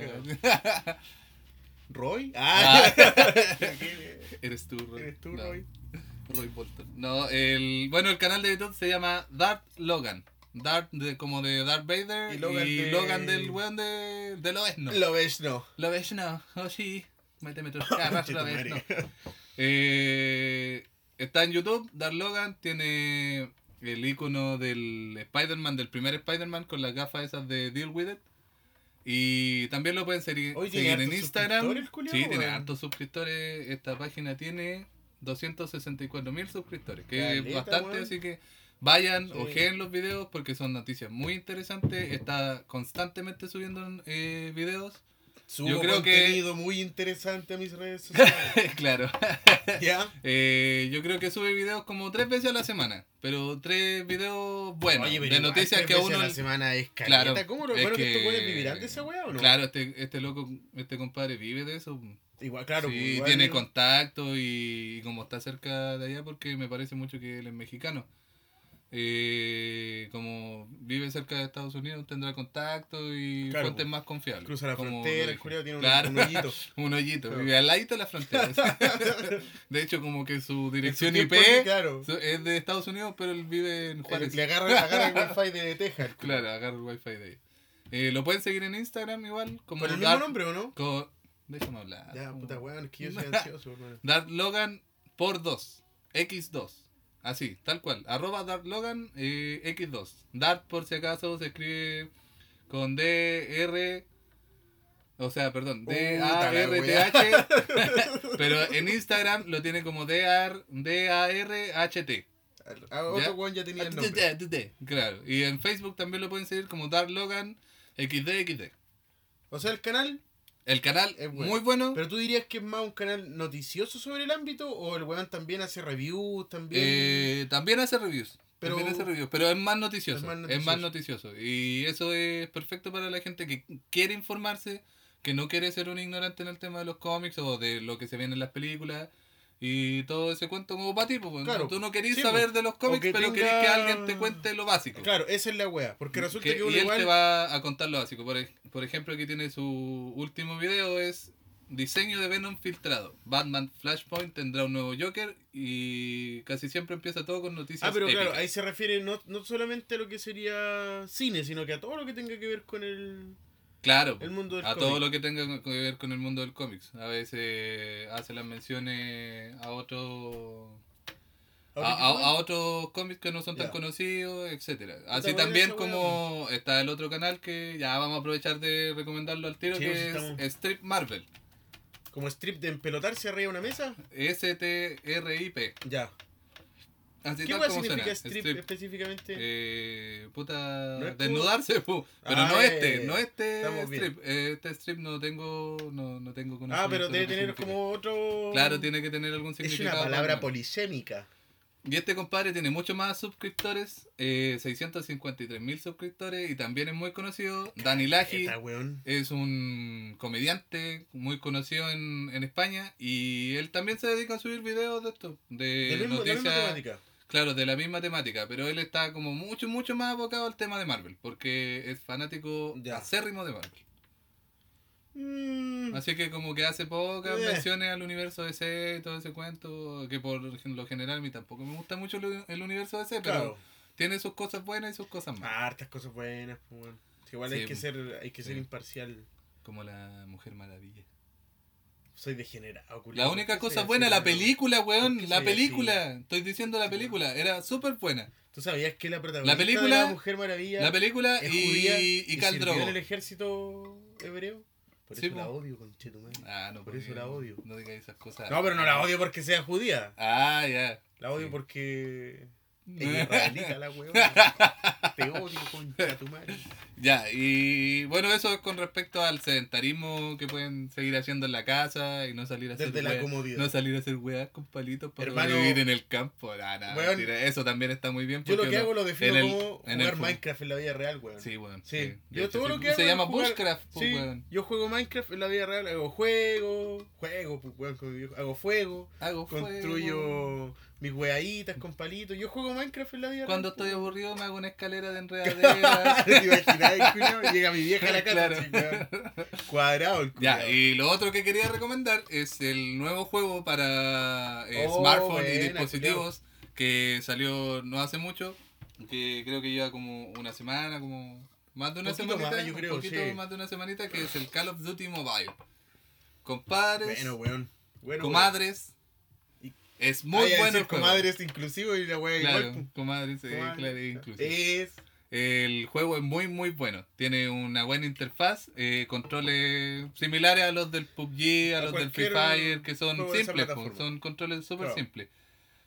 ¿Roy? Ah, <laughs> Eres tú, Roy. ¿Eres tú, No, Roy? Roy Bolton. No, el, bueno, el canal de YouTube se llama Darth Logan. Darth de, como de Darth Vader Y y Logan Logan, de- del weón de, de Lobezno. Lo ves, no. Lobezno, oh sí, Lobezno. madre. Eh, está en YouTube, Darth Logan tiene el icono del Spider-Man, del primer Spider-Man con las gafas esas de Deal With It. Y también lo pueden seguir, Oye, ¿tiene seguir en Instagram. culiao, Sí, tiene hartos suscriptores. Esta página tiene 264 mil suscriptores, que Caleta, es bastante, así que vayan, Sí. ojeen los videos porque son noticias muy interesantes. Está constantemente subiendo eh, videos. Subo Yo creo que- contenido muy interesante a mis redes sociales. <laughs> claro. ¿Ya? Eh, yo creo que sube videos como tres veces a la semana, pero tres videos buenos, Oye, de noticias tres que a veces uno... a la semana es. Claro, ¿Cómo lo, es bueno, que que- estos güeyes vivirán de esa weá o no? Claro, este, este loco, este compadre vive de eso. Igual, claro. sí, pues, igual tiene contacto y, y como está cerca de allá, porque me parece mucho que él es mexicano. Eh, como vive cerca de Estados Unidos, tendrá contacto y Claro, fuentes pues, más confiables. Cruza la como frontera, el culiao tiene un- Claro. un hoyito. <laughs> Un hoyito, Claro. vive al ladito de la frontera. <laughs> de hecho, como que su dirección IP Es de Estados Unidos, pero él vive en Juárez. Le agarra, agarra el <laughs> wifi de Texas. Claro, agarra el wifi de ahí. Eh, lo pueden seguir en Instagram igual. Como ¿Con el mismo nombre o no? con- Déjame hablar. Ya, puta weón, es que yo soy ansioso, hermano. Dark Logan por 2. X2. Así, tal cual. Arroba Dark Logan eh, X2. Dart, por si acaso, se escribe con D-R. O sea, perdón, Puta D-A-R-T-H. <laughs> pero en Instagram lo tiene como D-A-R- D-A-R-H-T. Ah, otro weón ya tenía el nombre. Claro. Y en Facebook también lo pueden seguir como Dark Logan XD. O sea, el canal, El canal Es bueno. muy bueno. pero tú dirías que es más un canal noticioso sobre el ámbito o el weón también hace reviews, también... Eh, también hace reviews. Pero- también hace reviews, pero es más noticioso. Es más Es más noticioso. Y eso es perfecto para la gente que quiere informarse, que no quiere ser un ignorante en el tema de los cómics o de lo que se viene en las películas. Y todo ese cuento como para ti, pues, Claro. tú no querés Sí, saber de los cómics, que pero tenga- querés que alguien te cuente lo básico. Claro, esa es la wea, porque resulta que, Que- uno y él igual... te va a contar lo básico. Por, por ejemplo, aquí tiene su último video, es diseño de Venom filtrado. Batman Flashpoint tendrá un nuevo Joker y casi siempre empieza todo con noticias Ah, pero claro, ahí se refiere no, no solamente a lo que sería cine, sino que a todo lo que tenga que ver con el... Claro, el mundo del a cómic. todo lo que tenga que ver con el mundo del cómics. A veces hace las menciones a otro... A, a- a otros cómics que no son tan conocidos, etcétera. Así también como está el otro canal que ya vamos a aprovechar de recomendarlo al tiro, Sí, que pues, es estamos- Strip Marvel. Como strip de empelotarse arriba de una mesa. S-T-R-I-P. Ya. Así ¿Qué tal como significa suena. strip, Strip. específicamente? Eh, puta, No desnudarse, pu. pero Ah, no ya, este, no este strip. Eh, Este strip no tengo, no, no tengo ah, conocimiento pero de debe tener significa. como otro... Claro, tiene que tener algún Es una significado. palabra polisémica. Y este compadre tiene mucho más suscriptores, eh, 653 mil suscriptores y también es muy conocido. Dani Laji es un comediante muy conocido en, en España y él también se dedica a subir videos de esto, de, De, noticias. Claro, de la misma temática, pero él está como mucho, mucho más abocado al tema de Marvel, porque es fanático Ya. acérrimo de Marvel. Mm, Así que como que hace pocas Eh. menciones al universo DC y todo ese cuento, que por lo general a mí tampoco me gusta mucho el universo DC, pero claro. tiene sus cosas buenas y sus cosas malas. Hartas cosas buenas, pues, Igual Sí, hay que pues. ser, hay que ser imparcial. Como la Mujer Maravilla. Soy degenerado, culiao. La única ¿Por qué cosa soy buena, la película, ¿Por weón. La película. Estoy diciendo la película. Era súper buena. ¿Tú sabías que la protagonista película- de la Mujer Maravilla La película es y, judía y sirvió Drogo. en el ejército hebreo? Por Sí, eso la odio, conchetumadre. Ah, no, Por eso la odio. No digas esas cosas. No, pero no la odio porque sea judía. Ah, ya. La odio Sí. porque la weón. <laughs> Te odio, concha tu madre. Ya, y bueno, eso es con respecto al sedentarismo que pueden seguir haciendo en la casa y no salir a hacer Desde la weas- comodidad. No salir a hacer weas con palitos para Hermano, vivir en el campo. Nah, nah, weón, eso también está muy bien. Yo lo que hago lo defino el- como el jugar fu- Minecraft en la vida real, weón. Sí, weón. Sí. De Yo todo sí. lo que hago Se llama jugar- Bushcraft, pues, Sí, weón. yo juego Minecraft en la vida real, hago juego, juego, pues, weón, hago fuego, Hago fuego. Mis weaditas con palitos. Yo juego Minecraft en la vida Cuando estoy aburrido me hago una escalera de enredadera. <laughs> ¿Te imaginas? Llega mi vieja a la casa, Claro. cuadrado el Ya, culiao. y lo otro que quería recomendar es el nuevo juego para eh, Oh, smartphones y dispositivos que salió no hace mucho, que creo que lleva como una semana, como más de una semanita, más, yo un creo, poquito sí. más de una semanita, que es el Call of Duty Mobile. Compadres, Bueno, weón. Bueno, comadres, es weón. muy Ah, ya, bueno el juego. comadres inclusivo y la wea Claro, igual. inclusive. Es. El juego es muy muy bueno. Tiene una buena interfaz, eh, controles similares a los del PUBG, a, A los del Free Fire, que son simples, son controles súper Claro. simples.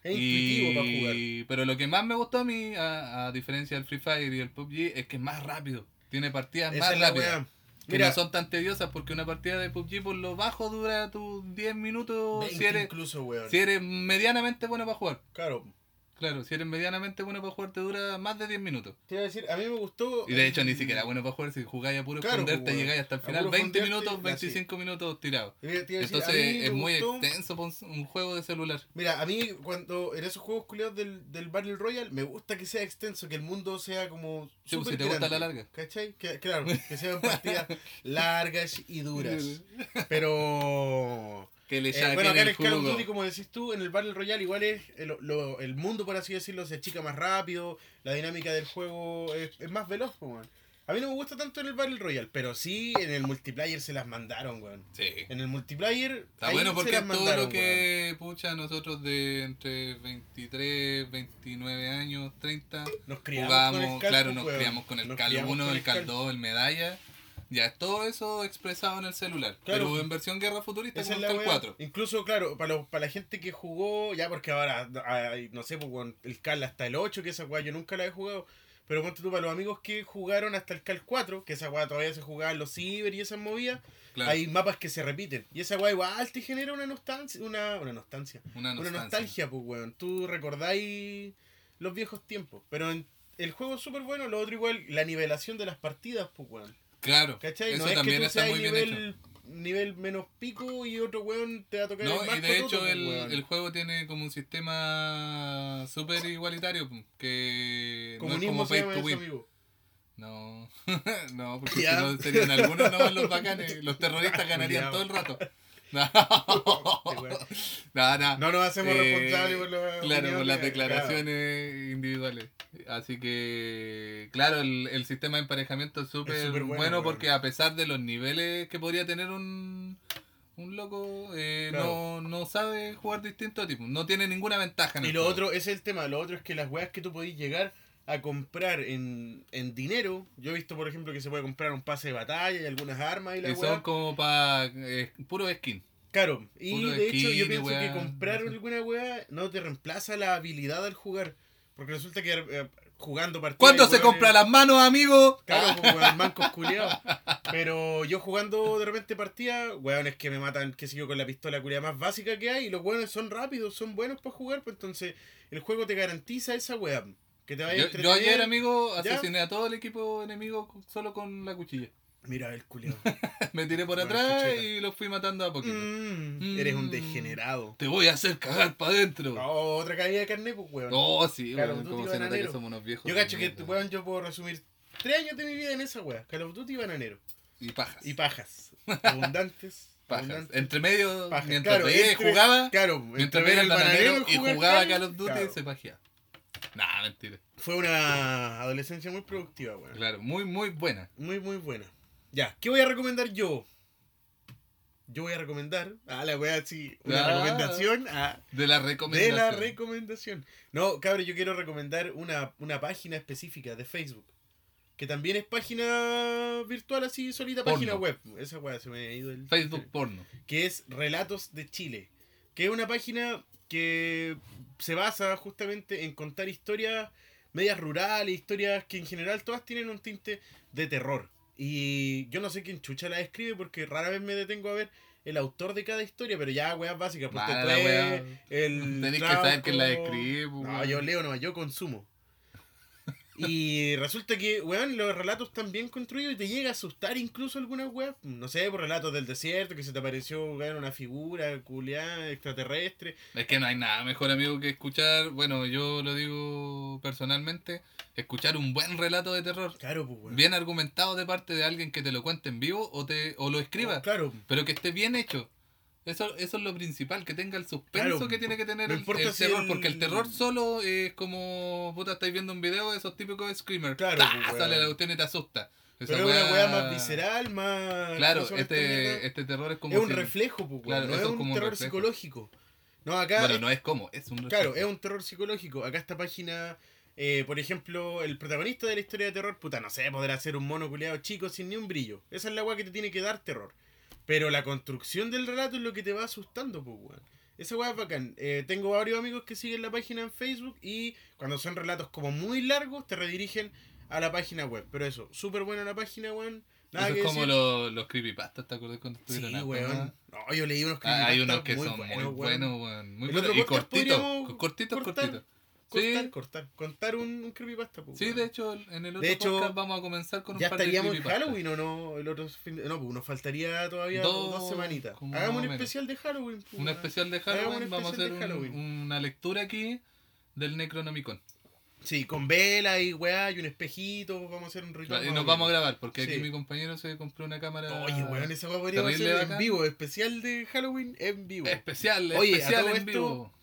Es intuitivo para jugar. Pero lo que más me gustó a mí, a, a diferencia del Free Fire y del PUBG, es que es más rápido. Tiene partidas Esa más es rápidas. Mira, no son tan tediosas porque una partida de PUBG por lo bajo dura tus 10 minutos 20 si eres, incluso, weón. si eres medianamente bueno para jugar. Claro. Claro, si eres medianamente bueno para jugar te dura más de 10 minutos. Te iba a decir, a mí me gustó. Y de hecho ni siquiera bueno para jugar, si jugáis a puro Claro, esconderte pues, llegáis hasta el final, puro 20 esconderte, minutos, ya, sí. 25 minutos tirados. Entonces es muy gustó- extenso un, juego de celular. Mira, a mí cuando en esos juegos culiados del, del Battle Royale me gusta que sea extenso, que el mundo sea como Sí, pues, si te gusta la larga. ¿Cachai? Que, claro, que sean partidas <laughs> largas y duras. <laughs> Pero Que le eh, bueno, acá en el el Call of. Duty, como decís tú, en el Battle Royale igual es el, lo- el mundo, por así decirlo, se achica más rápido, la dinámica del juego es, es más veloz, weón. A mí no me gusta tanto en el Battle Royale, pero sí en el multiplayer se las mandaron, weón. Sí. En el multiplayer. Está bueno se porque las es todo mandaron, lo que, pucha, nosotros de entre 23, 29 años, 30, weón. Nos criamos jugamos, con el Cal, claro, nos weón. criamos con el Nos Cal criamos 1, con el Cal. 2, el Medalla. Ya, es todo eso expresado en el celular. Claro. Pero en versión guerra futurista con es el wea. 4. Incluso, claro, para, los- para la gente que jugó, ya porque ahora, hay, no sé, pues, weón, el Cal hasta el 8, que esa weá yo nunca la he jugado. Pero ponte tú, para los amigos que jugaron hasta el Cal 4, que esa weá todavía se jugaba en los ciber y esas movidas, Claro. hay mapas que se repiten. Y esa weá igual te genera una nostalgia, una, una nostalgia. Una Una nostalgia. nostalgia, pues, weón. Tú recordáis los viejos tiempos. Pero en- el juego es súper bueno, lo otro igual, la nivelación de las partidas, pues, weón. Claro. ¿Cachai? Eso no es que también tú está seas muy bien nivel, hecho. nivel menos pico y otro weón te va a tocar No, el más y de hecho pues, el, el juego tiene como un sistema súper igualitario, pues, que no es Comunismo como pay to win. No, <laughs> no, porque si no serían algunos nomás los bacanes. Los terroristas <laughs> ganarían todo el rato. <laughs> No, no, no. No nos hacemos Eh, responsables por la Claro, por las declaraciones individuales. Así que, claro, el, el sistema de emparejamiento es súper bueno, bueno, porque a pesar de los niveles que podría tener un, un loco, eh, Claro. no, no sabe jugar distinto tipo. No tiene ninguna ventaja en Y el lo juego. otro, ese es el tema, lo otro es que las weas que tú podís llegar a comprar en, en dinero, yo he visto por ejemplo que se puede comprar un pase de batalla y algunas armas y la Y son como para puro skin. Claro, y puro de hecho skin yo pienso que comprar no sé. alguna wea no te reemplaza la habilidad al jugar. Porque resulta que eh, jugando partidas. ¿Cuándo se weones- compra las manos, amigo? Claro, pues, weón, <laughs> mancos culiados. Pero yo jugando de repente partidas, weones que me matan, qué sé yo, con la pistola culiada más básica que hay, y los weones son rápidos, son buenos para jugar, pues entonces el juego te garantiza esa wea. Que te vaya Yo, yo ayer, amigo, ¿Ya? asesiné a todo el equipo enemigo solo con la cuchilla. Mira el culiado. <laughs> Me tiré por Bueno, atrás chucheta. y los fui matando a poquito. Mm, eres un Mm. degenerado. Te voy a hacer cagar para adentro. Oh, otra caída de carne, pues weón. Oh, sí, of weón, como se nota que somos unos viejos. yo cacho que, weón, yo puedo resumir tres años de mi vida en esa wea. Call of Duty y bananero. Y pajas. Y pajas. <laughs> Abundantes. pajas. abundantes. Entre medio, Pajas. mientras Claro, entre- jugaba, Claro, mientras entre veía el bananero y jugaba Call, Call of Duty, claro. se pajeaba. Nah, mentira. Fue una adolescencia muy productiva, weón. Claro, muy, muy buena. Muy, muy buena. Ya, ¿qué voy a recomendar yo? Yo voy a recomendar. Ah, la weá, sí. Una Ah. recomendación. De la de recomendación. la recomendación. No, cabrón, yo quiero recomendar una, una página específica de Facebook. Que también es página virtual, así, solita Porno. página web. Esa weá se me ha ido el. Facebook porno. Que es Relatos de Chile. Que es una página que se basa justamente en contar historias medias rurales, historias que en general todas tienen un tinte de terror. Y yo no sé quién chucha la escribe porque rara vez me detengo a ver el autor de cada historia, pero ya weas básicas, pues Mala te wea. el Tenés que saber quién la escribe, pues, No, yo leo, no, yo consumo. Y resulta que, weón, los relatos están bien construidos y te llega a asustar incluso algunas weas. No sé, por relatos del desierto, que se te apareció weón, una figura culiada, extraterrestre. Es que no hay nada mejor, amigo, que escuchar, bueno, yo lo digo personalmente, escuchar un buen relato de terror. Claro, pues, weón. Bien argumentado de parte de alguien que te lo cuente en vivo o, te, o lo escriba. Claro. Pero que esté bien hecho. Eso, eso es lo principal, que tenga el suspenso Claro. que tiene que tener No el, importa el si terror, porque el terror solo es como, puta, estáis viendo un video de esos típicos screamers. Claro, ¡Ta! pues. Sale la cuestión y te asusta. Esa Pero es una weá- más visceral, más. Claro, este, este terror es como... es un si- reflejo, pues, Claro, no es es un como terror psicológico. No, acá. Bueno, es- no es como, es un reflejo. Claro, es un terror psicológico. Acá esta página, eh, por ejemplo, el protagonista de la historia de terror, puta, no sé, podrá ser un mono culeado chico sin ni un brillo. Esa es la weá que te tiene que dar terror. Pero la construcción del relato es lo que te va asustando, pues, weón. Esa weá es bacán. Eh, tengo varios amigos que siguen la página en Facebook y cuando son relatos como muy largos te redirigen a la página web. Pero eso, súper buena la página, weón. Nada Eso que es como decir. los, los creepypastas, ¿te acuerdas cuando Sí, estuvieron hartos, weón. no? Yo leí unos Ah, hay creepypastas unos que muy son buenos, muy buenos, weón. Muy buenos. Y cortitos, cortitos, cortitos. Cortar, Sí, cortar. Contar un, un creepypasta, pues, sí, de hecho, en el otro De hecho, podcast vamos a comenzar con un Ya par de estaríamos en creepypastas. Halloween o no, el otro fin de- No, pues nos faltaría todavía Dos, dos, semanitas. Hagamos un especial de Halloween. pues, Un especial de Halloween, vamos a hacer de un- una lectura aquí del Necronomicon. Sí, con vela y weá y un espejito. Vamos a hacer un ritual. Y nos vamos a grabar, porque aquí mi compañero se compró una cámara Oye, weón, esa weá terrible hacer en vivo. Especial de Halloween en vivo. especial, Oye, a especial todo en esto, vivo.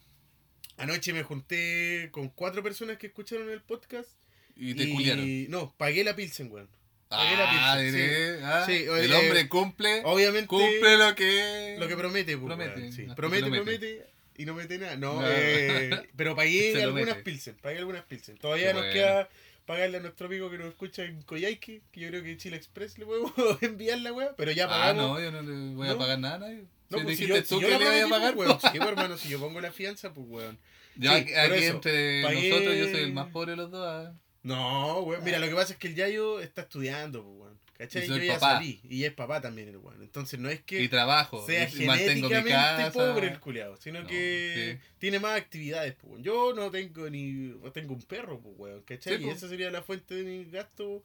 Anoche me junté con cuatro personas que escucharon el podcast. Y te culiaron. No, pagué la Pilsen, weón. Pagué la Ah, Pilsen. sí. ah, Sí, el eh, hombre cumple, Obviamente. cumple lo que... Lo que promete, pues, Promete, weón, sí. Promete, promete y no mete nada. No, No. eh, pero pagué <laughs> algunas pilsen, pagué algunas pilsen. Todavía Qué nos bueno. queda pagarle a nuestro amigo que nos escucha en Coyhaique, que yo creo que Chile Express le podemos <laughs> enviar la weá, pero ya Ah, pagamos. no, yo no le voy a ¿No? pagar nada a nadie. No, si pues, si dijiste yo, si tú yo que le voy a prometí, pagar, pues, weón. Sí, pues, hermano, si yo pongo la fianza, pues weón. Yo Sí, aquí, por aquí eso, entre pagué- nosotros yo soy el más pobre de los dos. ah. No, weón. Mira, lo que pasa es que el Yayo está estudiando, pues weón. ¿Cachai? Y Yo ya papá. salí. Y es papá también el weón. Entonces no es que. Y trabajo. sea y genéticamente casa. pobre el culiado, sino No, que sí. tiene más actividades, pues. Yo no tengo ni no tengo un perro, pues, weón, ¿cachai? Sí, y esa sería la fuente de mi gasto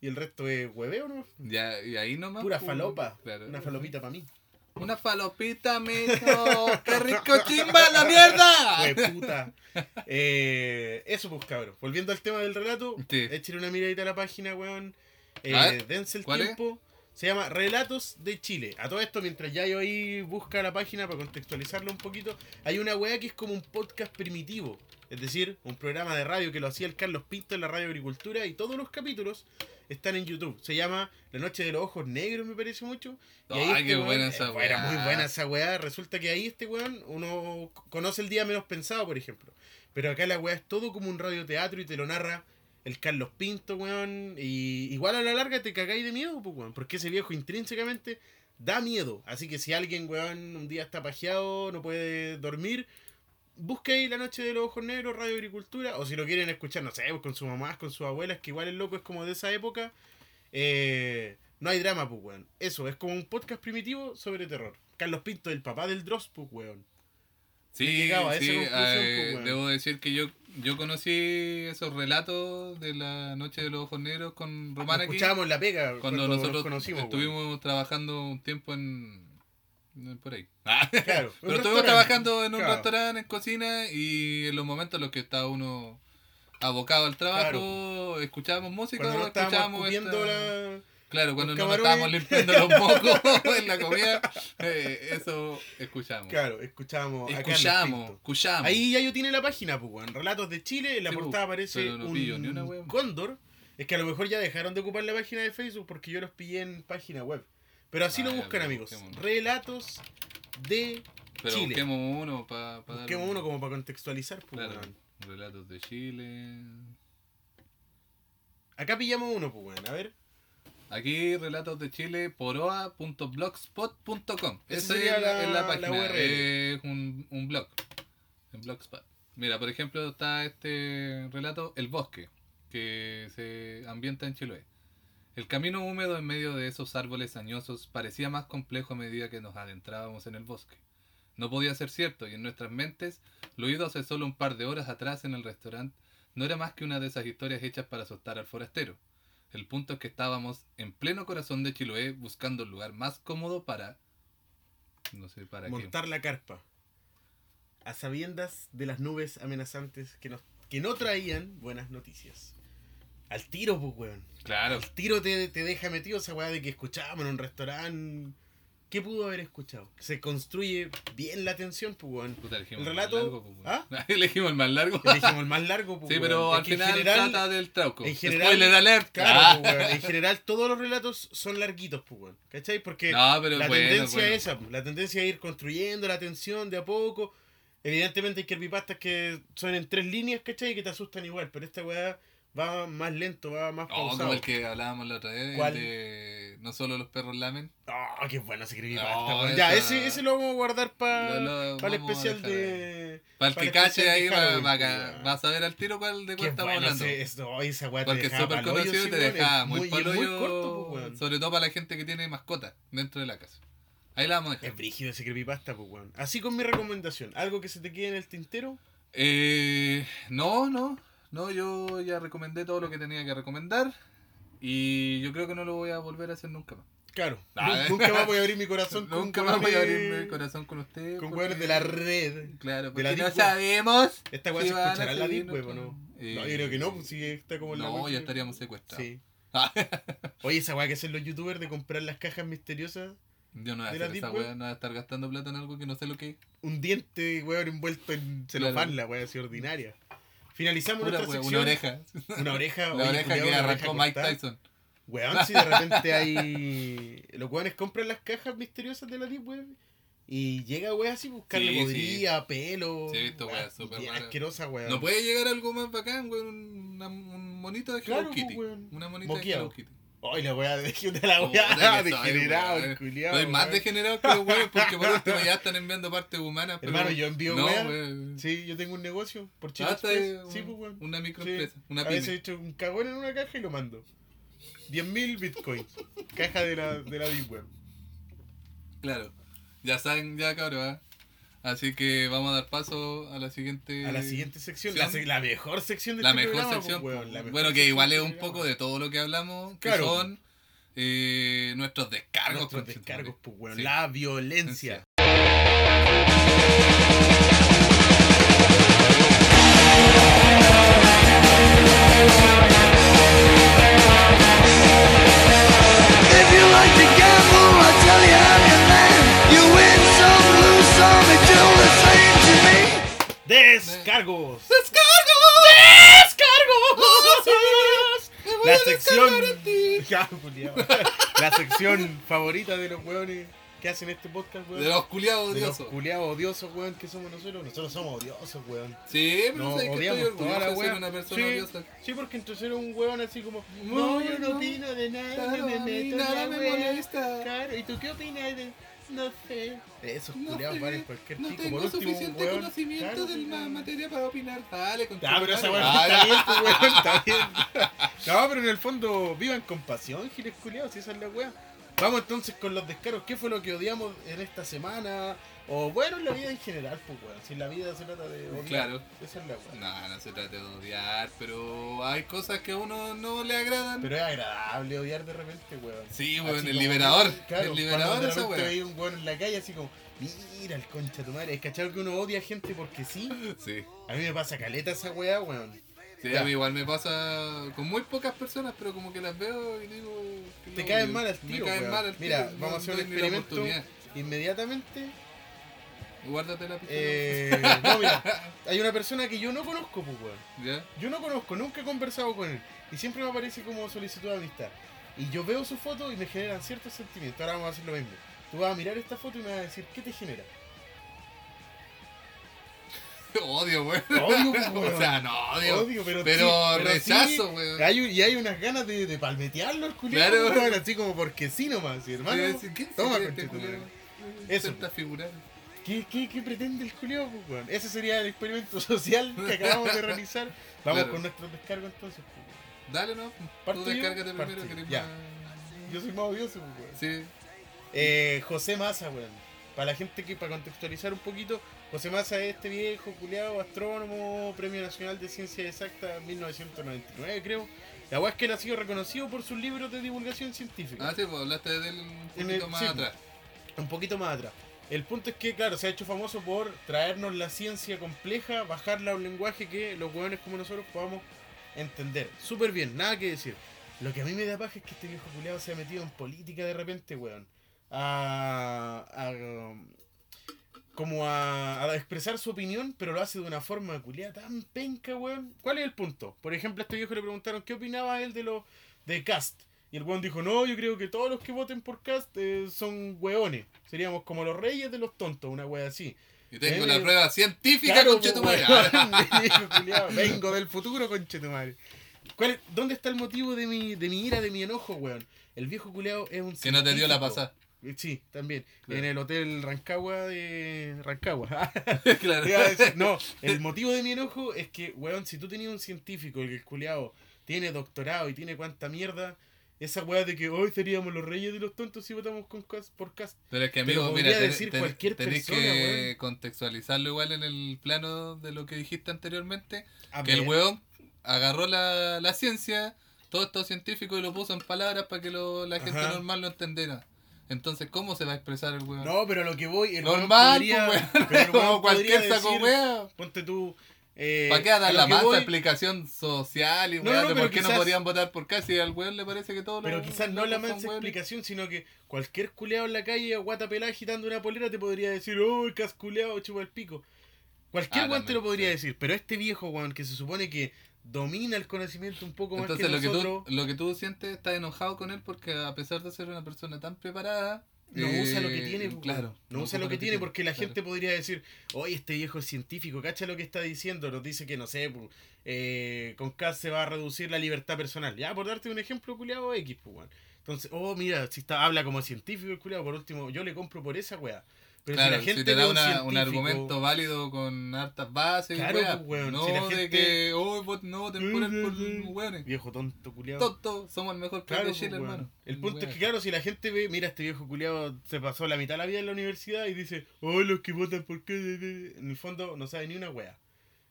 y el resto es hueveo, ¿no? Ya, y ahí nomás. Pura pues, falopa, claro. una falopita para mí. Una falopita, mijo. ¡Qué rico chimba la mierda! Hue puta. Eh, eso, pues, cabrón. Volviendo al tema del relato, Sí. échale una miradita a la página, weón. Eh, dense el tiempo. Se llama Relatos de Chile. A todo esto, mientras ya yo ahí busca la página para contextualizarlo un poquito, hay una weá que es como un podcast primitivo. Es decir, un programa de radio que lo hacía el Carlos Pinto en la Radio Agricultura y todos los capítulos están en YouTube. Se llama La Noche de los Ojos Negros, me parece mucho. Y ahí este qué weón- buena esa eh, weá. Era muy buena esa weá. Resulta que ahí este weón, uno conoce el día menos pensado, por ejemplo. Pero acá la weá es todo como un radioteatro y te lo narra el Carlos Pinto, weón. Y igual a la larga te cagáis de miedo, pues, weón. Porque ese viejo intrínsecamente da miedo. Así que si alguien, weón, un día está pajeado, no puede dormir, busque ahí La Noche de los Ojos Negros, Radio Agricultura. O si lo quieren escuchar, no sé, pues, con sus mamás, con sus abuelas, que igual el loco es como de esa época. Eh, no hay drama, pues, weón. Eso, es como un podcast primitivo sobre terror. Carlos Pinto, el papá del Dross, pues, weón. Sí, a esa sí, conclusión, eh, pues, weón. debo decir que yo, yo conocí esos relatos de la Noche de los Ojos Negros con Román aquí. escuchábamos la pega Cuando, cuando, nos nosotros estuvimos trabajando un tiempo en. en- por ahí. Ah, <laughs> Claro, Pero estuvimos trabajando en un Claro. restaurante, en cocina, y en los momentos en los que estaba uno abocado al trabajo, escuchábamos música, estábamos escuchábamos esta- la... Claro, cuando nos estábamos limpiando los mocos <laughs> <laughs> en la comida, eh, eso escuchamos. Claro, Escuchamos, Pinto. escuchamos. Ahí ya yo tiene la página, pues. Relatos de Chile. En la Sí, pues, portada aparece pero no pillo ni una, un cóndor. Es que a lo mejor ya dejaron de ocupar la página de Facebook porque yo los pillé en página web. Pero así Ah, lo buscan, amigos. Relatos de Pero Chile. busquemos uno para Busquemos uno como para contextualizar, pues, Claro, relatos de Chile. Acá pillamos uno, pues. A ver. Aquí, relatos de Chile, poroa.blogspot.com. Esa es la, la- página. URL. Es un, un blog. En Blogspot. Mira, por ejemplo, está este relato El Bosque, que se ambienta en Chiloé. El camino húmedo en medio de esos árboles añosos parecía más complejo a medida que nos adentrábamos en el bosque. No podía ser cierto, y en nuestras mentes, lo oído hace solo un par de horas atrás en el restaurante no era más que una de esas historias hechas para asustar al forastero. El punto es que estábamos en pleno corazón de Chiloé buscando el lugar más cómodo para... No sé para qué. Montar la carpa. A sabiendas de las nubes amenazantes que, nos, que no traían buenas noticias. Al tiro, pues, weón. Claro. Al tiro te, te deja metido esa weá de que escuchábamos en un restaurante. ¿Qué pudo haber escuchado? Se construye bien la tensión, pues, weón. Puta, elegimos El el relato- más largo, pues. ¿Ah? <laughs> elegimos el más largo. Elegimos el más largo, pues, Sí, pero al que final general- trata del trauco. en general- Spoiler alert. Claro, Ah. pues, weón. En general, todos los relatos son larguitos, pues, weón. ¿Cachai? Porque No, pero la bueno, tendencia bueno. es esa, pues, la tendencia es ir construyendo la tensión de a poco. Evidentemente hay creepypastas que son en tres líneas, ¿cachai? Y que te asustan igual, pero esta weá va más lento, va más Oh, pausado. como el que hablábamos la otra vez, ¿Cuál? de No solo los perros lamen. Oh, qué bueno ese creepypasta, No, weón. Ya, esa- ese, ese lo vamos a guardar para lo el especial de... Para el para que cache ahí va, a saber al tiro cuál de cuál estamos bueno hablando. ese, esa Porque es dejaba súper conocido y te weón. deja Es muy es muy corto, pues. Sobre todo para la gente que tiene mascota dentro de la casa. Ahí la vamos a Es dejar. brígido ese creepypasta, pues, weón. Así con mi recomendación. ¿Algo que se te quede en el tintero? Eh, no, no. No, yo ya recomendé todo lo que tenía que recomendar. Y yo creo que no lo voy a volver a hacer nunca más. Claro. Ah, eh. Nunca más voy a abrir mi corazón <laughs> con Nunca más voy a abrirme el corazón con usted. Con weones de la red. Claro, de porque la no Web. sabemos. Esta weá si se escuchará en la Deep Web, ¿o nuestro- no? Eh, No, yo creo que no, pues si está como en la No, ya estaríamos secuestrados. Sí. <laughs> Ah, Oye, esa weá que hacen los youtubers de comprar las cajas misteriosas. yo no voy a ¿De la hacer esa weá, no voy a estar gastando plata en algo que no sé lo que es. Un diente, weón, envuelto en celofán, Claro. la weá así ordinaria. Finalizamos Pura nuestra sección. una oreja. Una oreja. La oye, oreja culiao, que arrancó Mike. Tyson. Weón, si de repente <laughs> hay. Los weones compran las cajas misteriosas de la Deep Web y llega weón así buscarle Sí, sí. podría, pelo. Sí, he visto weá, weas súper asquerosa, weón. No puede llegar algo más bacán, weón. una- Un monito de Hello Claro, Kitty. pues, weón. Una monita de Hello Kitty. Ay, la weá de la weá degenerado, el culiao. Soy más degenerado que los weones porque por <laughs> último ya están enviando partes humanas. Pero... Hermano, yo envío no, weá. Sí, yo tengo un negocio por Chile está Express. Sí, pues, weón. Una Sí. microempresa. Una A veces he pyme. hecho un cagón en una caja y lo mando. 10.000 bitcoins. Caja de la, de la Web. Claro. Ya saben, ya cabrón. ¿ah? Así que vamos a dar paso a la siguiente. A la siguiente sección. La, se- la mejor sección de La este mejor programa, sección. pues, weón, la mejor bueno, que igual es del un programa. poco de todo lo que hablamos. Que Claro. son eh, nuestros descargos. Nuestros descargos, pues, weón. Sí. La violencia. Descargos. ¡Descargos! La sección. La sección favorita de los weones que hacen este podcast, weón. De los culiados De los odiosos. culiados odiosos, weón, que somos nosotros. Nosotros somos odiosos, weón. Sí, pero No, sabes que estoy orgulloso de ser una persona sí, odiosa. sí, porque entre ser un weón así como, No, no, yo no no. opino de nada, Claro, me meto nada me wea". molesta. Claro, ¿y tú qué opinas de.? No sé. Esos No culiados valen cualquier no pico. tengo Por último, suficiente weón. conocimiento Claro, de la materia para opinar. Dale, con Ah, pero esa weón está bien, pues, weón, <laughs> está bien. No, pero en el fondo, vivan con pasión, giles culiados, si esa es la weá. Vamos entonces con los descaros. ¿Qué fue lo que odiamos en esta semana? O bueno, en la vida en general, pues weón. Si la vida se trata de odiar. Claro. Esa es la weá. No, no se trata de odiar, pero hay cosas que a uno no le agradan. Pero es agradable odiar de repente, weón. Sí, Así weón, el liberador. Claro, el liberador esa weá. veía un weón en la calle así como, mira el concha de tu madre. Es cachado que uno odia a gente porque sí. Sí. A mí me pasa caleta esa weá, weón. Sí, Ya. a mí igual me pasa con muy pocas personas, pero como que las veo y digo. Te no, caen mal al me tiro, caen weón. mal al Mira, tiro, vamos no a hacer un experimento. Inmediatamente. Guárdate la pistola. Eh, <laughs> no, mira, hay una persona que yo no conozco, pues, weón. ¿Ya? Yo no conozco, nunca he conversado con él. Y siempre me aparece como solicitud de amistad. Y yo veo su foto y me generan ciertos sentimientos. Ahora vamos a hacer lo mismo. Tú vas a mirar esta foto y me vas a decir, ¿qué te genera? Odio, weón. Odio, pues, <laughs> weón. O sea, no odio. Odio, pero, pero sí, rechazo, sí, weón. hay, y hay unas ganas de, de palmetearlo el culiao, Claro. así como porque sí nomás, hermano. Sí, ¿quién Toma, este culiao? Eso. Figurar. ¿Qué, qué, qué pretende el culiao, pues, weón? Ese sería el experimento <laughs> social que acabamos de realizar. <laughs> Vamos Claro. con nuestro descargo entonces, pues. Dale, ¿no? ¿Parto Tú yo? descárgate Parto primero que yo. Ya. más- Yo soy más odioso, pues, weón. Sí. Eh, José Massa, weón. Para la gente que, para contextualizar un poquito, José Massa es este viejo, culiado, astrónomo, Premio Nacional de Ciencia Exacta 1999, creo. La weá es que él ha sido reconocido por sus libros de divulgación científica. Ah, sí, pues hablaste de él un poquito el- más sí, atrás. un poquito más atrás. El punto es que, claro, se ha hecho famoso por traernos la ciencia compleja, bajarla a un lenguaje que los hueones como nosotros podamos entender. Súper bien, nada que decir. Lo que a mí me da paja es que este viejo culiado se ha metido en política de repente, weón. A. a, como a, a expresar su opinión, pero lo hace de una forma culiada tan penca, weón. ¿Cuál es el punto? Por ejemplo, a este viejo le preguntaron qué opinaba él de lo de Cast. Y el weón dijo, no, yo creo que todos los que voten por Cast eh, son weones. Seríamos como los reyes de los tontos, una wea así. Y tengo la prueba científica, Claro, conche tu po, madre. weón, <laughs> <laughs> viejo culiao, Vengo del futuro, conche tu madre. ¿Cuál ¿Dónde está el motivo de mi, de mi ira, de mi enojo, weón? El viejo culeado es un Que no te dio la pasada. Eh, Sí, también. Claro. En el hotel Rancagua de Rancagua. <laughs> claro. No, el motivo de mi enojo es que, weón, si tú tenías un científico, el que el culiao tiene doctorado y tiene cuánta mierda, esa weá de que hoy seríamos los reyes de los tontos si votamos con Cast- por Cast. Pero es que, amigo, mira, decir ten- cualquier tenés persona, que contextualizarlo igual en el plano de lo que dijiste anteriormente. A Que el weón agarró la, la ciencia, todo esto científico, y lo puso en palabras para que lo- la gente Ajá. normal lo entendiera. Entonces, ¿cómo se va a expresar el weón? No, pero lo que voy. El normal, podría- pues, pero <laughs> weón. el weón Como cualquier saco decir, weón. Ponte tú. Eh, ¿Para qué dar la voy- explicación social y No, weá no, de por qué no podrían votar por casi al weón le parece que todos Pero los quizás no la weones? explicación, sino que cualquier culeado en la calle, guata pelada agitando una polera, te podría decir, oh, casculeado, chupa el pico. Cualquier Ah, weón te lo podría sí. decir, pero este viejo weón que se supone que domina el conocimiento un poco más Entonces que lo que, nosotros, tú, lo que tú sientes, estás enojado con él porque a pesar de ser una persona tan preparada... no eh, usa lo que tiene, pues, claro. no, usa lo que tiene porque la claro. gente podría decir, oye, este viejo es científico, cacha lo que está diciendo, nos dice que no sé, pues, eh, con CAS se va a reducir la libertad personal. Ya, por darte un ejemplo, culiado X, pues, weón. Entonces, oh, mira, si está, habla como científico el culiado, por último, yo le compro por esa weá. Pero Claro, si la gente si te da un una- un argumento válido con hartas bases, Claro, pues, weón, no si la de gente- que, oh, vot- no voten por weones. Viejo tonto, culiado. Tonto, somos el mejor Claro, de Chile, pues, weón. hermano. El punto es que, claro, si la gente ve, mira, este viejo culiado se pasó la mitad de la vida en la universidad y dice, oh, los que votan por qué, en el fondo no sabe ni una wea.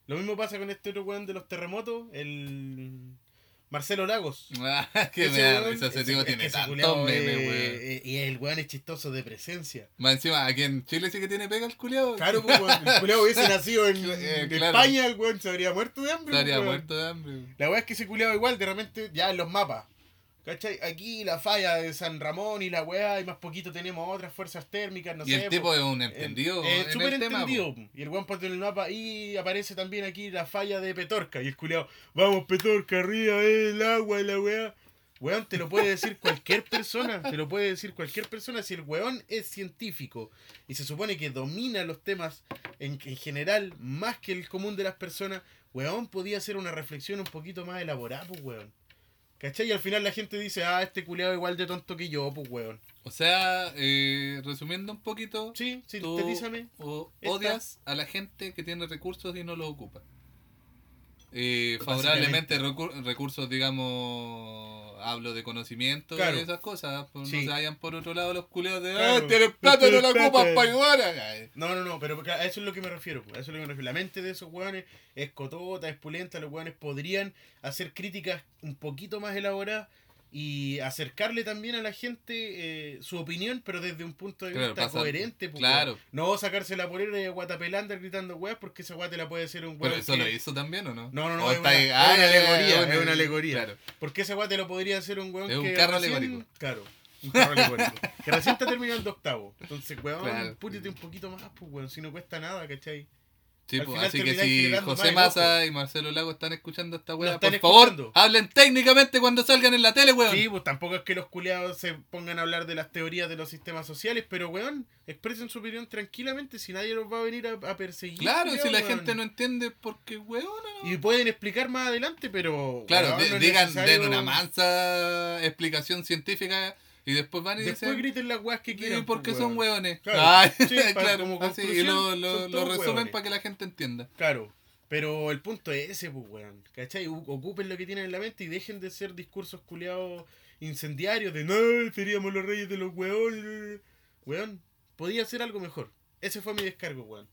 Lo mismo pasa con este otro weón de los terremotos, el Marcelo Lagos. <laughs> Ah, que Ese me da weón- risa, ese tipo tiene tantos memes, weón. eh, Y el weón es chistoso de presencia. Más encima, aquí en Chile sí que tiene pega el culiao. Claro, pues, weón, el culiao hubiese <laughs> nacido en, Eh, claro. España, el weón se habría muerto de hambre. Estaría weón. muerto de hambre. La weá es que ese culiado igual, de repente, ya en los mapas. ¿Cachai? Aquí la falla de San Ramón y la weá, y más poquito tenemos otras fuerzas térmicas, no y sé. el po. tipo es un entendido eh, en súper el tema. entendido. po. y el weón en el mapa y aparece también aquí la falla de Petorca. Y el culiado, vamos Petorca, arriba, eh, el agua y la weá. Weón, te lo puede decir cualquier persona, te lo puede decir cualquier persona si el weón es científico y se supone que domina los temas en, en general más que el común de las personas, weón podía hacer una reflexión un poquito más elaborada, pues weón. ¿Cachai? Y al final la gente dice, ah, este culiado igual de tonto que yo, pues weón. O sea, eh, resumiendo un poquito, Sí, sí, tú sintetízame. o- Esta- odias a la gente que tiene recursos y no los ocupa. Eh, favorablemente recu- recursos, digamos, hablo de conocimiento Claro. y esas cosas, pues Sí. no se vayan por otro lado los culeos de, Claro. ah, tienes plata y no la ocupas plata". para ayudar. Ay, No, no, no, pero a eso es lo que me refiero. pues, A eso es lo que me refiero. La mente de esos weones es cotota, es pulenta. Los weones podrían hacer críticas un poquito más elaboradas y acercarle también a la gente eh, su opinión, pero desde un punto de Claro, vista pasa- coherente. pues, claro. No sacarse la polera a guatapelander gritando weas porque esa guate la puede ser un Pero weón. eso que- lo hizo también, ¿o no? No, no, no, O es una- es ah, alegoría, es una alegoría. Claro. Porque ese guate lo podría hacer un weón Es un que carro recién- alegórico. Claro, un carro alegórico. que recién está terminando octavo. Entonces, weón, Claro. un poquito más, pues, weón, si no cuesta nada, ¿cachai? Sí, pues, así que si José Massa y Marcelo Lago están escuchando esta weá, por están favor, escuchando. hablen técnicamente cuando salgan en la tele, weón. Sí, pues tampoco es que los culiados se pongan a hablar de las teorías de los sistemas sociales, pero weón, expresen su opinión tranquilamente si nadie los va a venir a, a perseguir. claro, culiao, si la weón. gente no entiende, porque weón. Y pueden explicar más adelante, pero. Claro, weón, no digan, necesario- den una mansa explicación científica Y después van y Después dicen. griten las weas que "Sí, quieran. porque pues, son hueones. Claro, Ay, sí, <laughs> claro, como así, y lo, lo, lo resumen para que la gente entienda. Claro. Pero el punto es ese, pues, weón. ¿Cachai? Ocupen lo que tienen en la mente y dejen de ser discursos culiados incendiarios de no, seríamos los reyes de los weones. Weón, podía hacer algo mejor. Ese fue mi descargo, weón.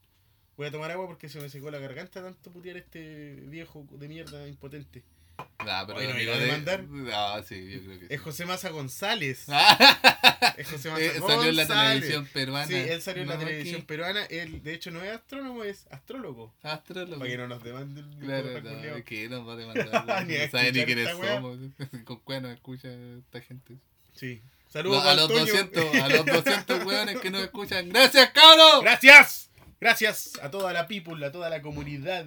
Voy a tomar agua porque se me secó la garganta tanto putear este viejo de mierda impotente. Ah, pero Oye, ¿no amigo iba a de- demandar? Ah, sí, yo creo que sí. Es José Maza González. Ah, <laughs> Es José Maza eh, salió en la televisión peruana. Sí, él salió en la televisión peruana. Él, de hecho, no es astrónomo, es astrólogo. Astrólogo. Para que no nos demanden. Claro, no, que nos va a <laughs> demandar. Ni no sabe ni quiénes somos. <laughs> Con cuál nos escucha esta gente. Sí. No, Saludos a los Toño. 200, a los 200 weones que nos escuchan. ¡Gracias, cabros! Gracias. Gracias a toda la people, a toda la comunidad.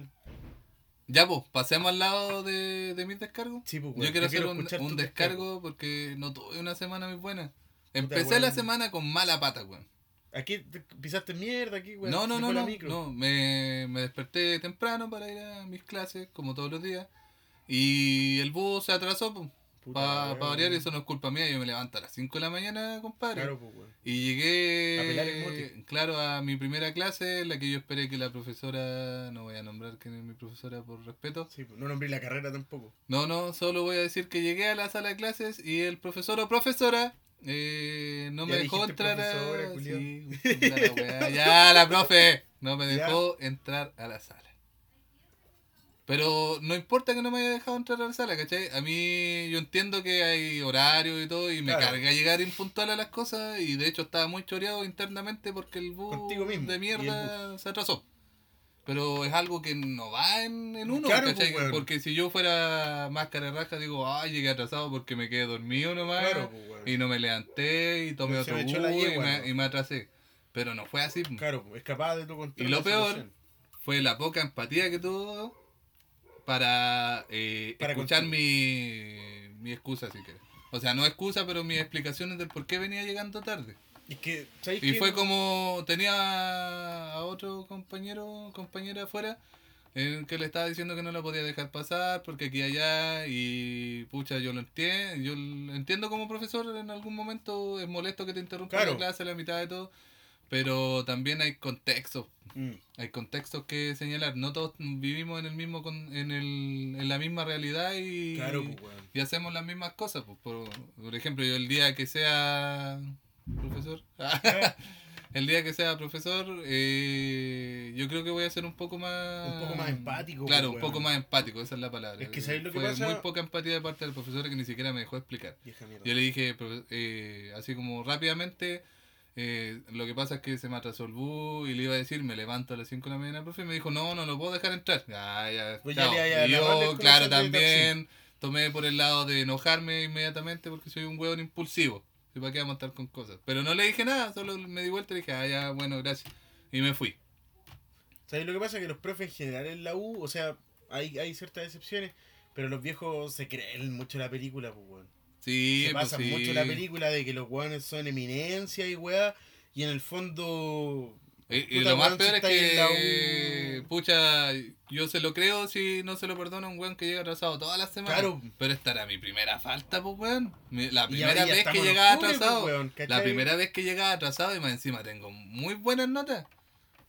Ya, pues, pasemos al lado de, de mis descargos. Sí, pues, Yo quiero hacer un, descargo porque no tuve una semana muy buena. Empecé la semana con mala pata, weón. Aquí te pisaste mierda, aquí, weón. No, no, no, no, micro. no. Me, me desperté temprano para ir a mis clases, como todos los días. Y el bus se atrasó, pues. Para weón. variar, eso no es culpa mía. Yo me levanto a las 5 de la mañana, compadre. Claro, pues. Y llegué, A claro, a mi primera clase, en la que yo esperé que la profesora, no voy a nombrar quién es mi profesora por respeto. Sí, pues, no nombré la carrera tampoco. No, no, solo voy a decir que llegué a la sala de clases y el profesor o profesora eh, no Ya me dejó entrar a... Sí, la ya, la profe, no me <laughs> Ya. dejó entrar a la sala. Pero no importa que no me haya dejado entrar a la sala, ¿cachai? A mí yo entiendo que hay horario y todo y me Claro. carga llegar impuntual a las cosas y de hecho estaba muy choreado internamente porque el bus de mierda se atrasó. Pero es algo que no va en, en uno, Claro, ¿cachai? pues. Porque si yo fuera máscara de raja, digo, ay, llegué atrasado porque me quedé dormido nomás Claro, pues, y no me levanté y tomé otro bus y, me, y me atrasé. Pero no fue así. pues. Claro, pues, escapaba de tu. Y lo peor fue la poca empatía que tuvo para, eh, Para escuchar mi, mi excusa, si quieres. O sea, no excusa, pero mis explicaciones del por qué venía llegando tarde. Es que, ¿sabes Y qué? fue como tenía a otro compañero, compañera afuera, en que le estaba diciendo que no la podía dejar pasar porque aquí y allá y pucha, yo lo entiendo, yo lo entiendo como profesor en algún momento es molesto que te interrumpa Claro. la clase a la mitad de todo, pero también hay contextos, Mm, hay contextos que señalar, no todos vivimos en el mismo con- en, el, en la misma realidad y Claro, pues, y hacemos las mismas cosas. pues, por, por ejemplo, yo el día que sea profesor, <laughs> el día que sea profesor, eh, yo creo que voy a ser un poco más... Un poco más empático, Claro, pues, un poco más empático, esa es la palabra. Es que ¿sabes lo que Fue pasa? muy poca empatía de parte del profesor que ni siquiera me dejó explicar. Yo le dije, eh, así como rápidamente, eh, lo que pasa es que se me atrasó el bus y le iba a decir, me levanto a las 5 de la mañana, profe, y me dijo, no, no lo puedo dejar entrar. Ya, ya, Pues ya chao. le vaya a y yo, el claro, también tomé por el lado de enojarme inmediatamente porque soy un hueón impulsivo. ¿Y para qué vamos a estar con cosas? Pero no le dije nada, solo me di vuelta y dije, ah, ya, bueno, gracias. Y me fui. ¿Sabes lo que pasa? Que los profes en general en la U, o sea, hay, hay ciertas excepciones, pero los viejos se creen mucho la película, pues, weón. Sí, se pues pasa sí. mucho la película de que los weones son eminencia y weá, y en el fondo. Y, lo más peor es que, U. pucha, yo se lo creo si no se lo perdona a un weón que llega atrasado todas las semanas. Claro. Pero esta era mi primera falta, pues weón. La primera vez que llegaba octubre, pues, atrasado. weón, la primera vez que llegaba atrasado y más encima tengo muy buenas notas.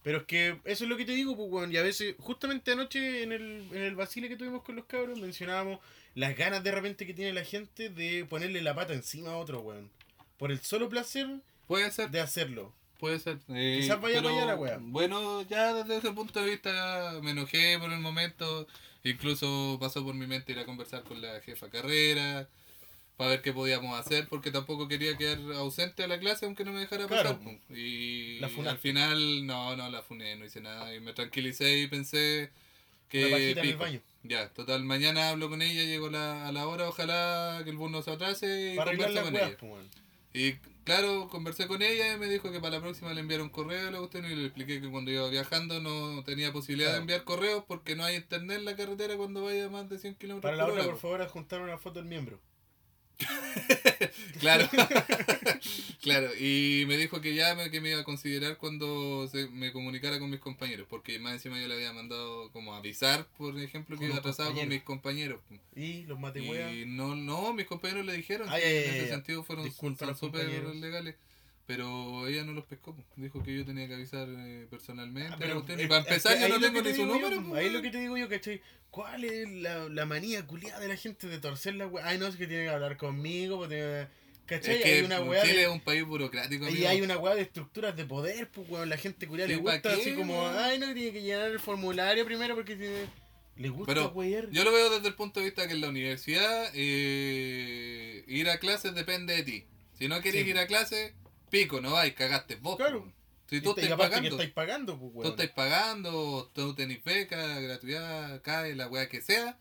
Pero es que eso es lo que te digo, pues, weón. Y a veces, justamente anoche en el, en el vacile que tuvimos con los cabros, mencionábamos las ganas de repente que tiene la gente de ponerle la pata encima a otro, weón. Por el solo placer Puede ser, de hacerlo. puede ser. Eh, Quizás vaya pero, la wea. Bueno, ya desde ese punto de vista me enojé por el momento. Incluso pasó por mi mente ir a conversar con la jefa carrera para ver qué podíamos hacer porque tampoco quería quedar ausente a la clase aunque no me dejara Claro. pasar. po. Y La al final, no, no la funé, no hice nada. Y me tranquilicé y pensé que... En el baño. Ya, total, mañana hablo con ella, llego la- a la hora, ojalá que el bus no se atrase y converso con ella. pues. Y claro, conversé con ella y me dijo que para la próxima le enviara un correo a cuestión y le expliqué que cuando iba viajando no tenía posibilidad Claro. de enviar correos porque no hay internet en la carretera cuando vaya a más de 100 kilómetros Para la hora. por favor, adjuntar una foto del miembro. <laughs> Claro. <laughs> claro. Y me dijo que ya me, que me iba a considerar cuando se, me comunicara con mis compañeros. Porque más encima yo le había mandado como avisar, por ejemplo, que iba atrasado con mis compañeros. Y los. Y no, no, mis compañeros le dijeron Ay, que ay, en ay, ese sentido fueron súper legales. Pero ella no los pescó. Dijo que yo tenía que avisar eh, personalmente. Ah, la cuestión. y para empezar, yo no tengo que ni te su yo, número. po, Ahí lo que te digo yo, ¿cachai? ¿Cuál es la, la manía culiada de la gente de torcer la weá? Ay, no, es que tiene que hablar conmigo, pues tiene- ¿cachai? Es que hay una weá Chile de- es un país burocrático. Y amigo. hay una weá de estructuras de poder, pues weón, la gente culiada le Sí, ¿pa' gusta qué, así como, weón? ay, no, tiene que llenar el formulario primero porque tiene... Le gusta Pero wear. Yo lo veo desde el punto de vista que en la universidad eh, ir a clases depende de ti. Si no querés Sí. ir a clases, pico, no vais, cagaste vos. Claro. po. Si tú aparte pagando, estáis pagando, pues tú estás pagando, tú tenés beca, gratuidad, CAE, la weá que sea,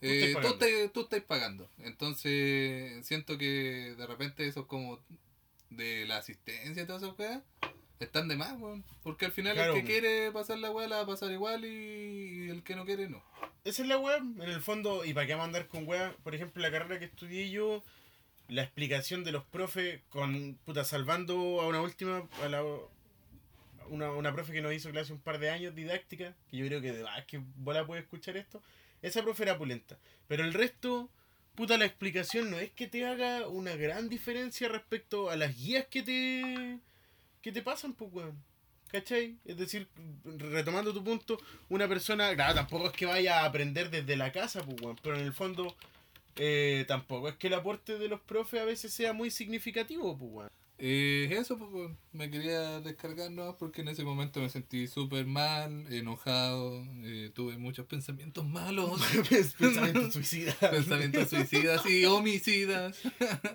Tú eh, estás pagando. tú estás pagando. Entonces, siento que de repente eso es como de la asistencia y todas esas weas. Están de más, weón. Porque al final Claro, el que weón. quiere pasar la weá la va a pasar igual y, el que no quiere no. Esa es la weá, en el fondo, y para qué vamos a andar con weá, por ejemplo, la carrera que estudié yo, la explicación de los profes con, puta, salvando a una última, a la, una, una profe que nos hizo clase un par de años, didáctica, que yo creo que de más que bola escuchar esto, esa profe era pulenta. Pero el resto, puta, la explicación no es que te haga una gran diferencia respecto a las guías que te, que te pasan, pues, weón. ¿Cachai? Es decir, retomando tu punto, una persona, claro, tampoco es que vaya a aprender desde la casa, pues, weón, pero en el fondo eh, tampoco es que el aporte de los profes a veces sea muy significativo, pues, weón. Eh, eso, pues, me quería descargar nomás porque en ese momento me sentí súper mal, enojado, eh, tuve muchos pensamientos malos, <laughs> Pensamiento suicida. <laughs> pensamientos suicidas y homicidas.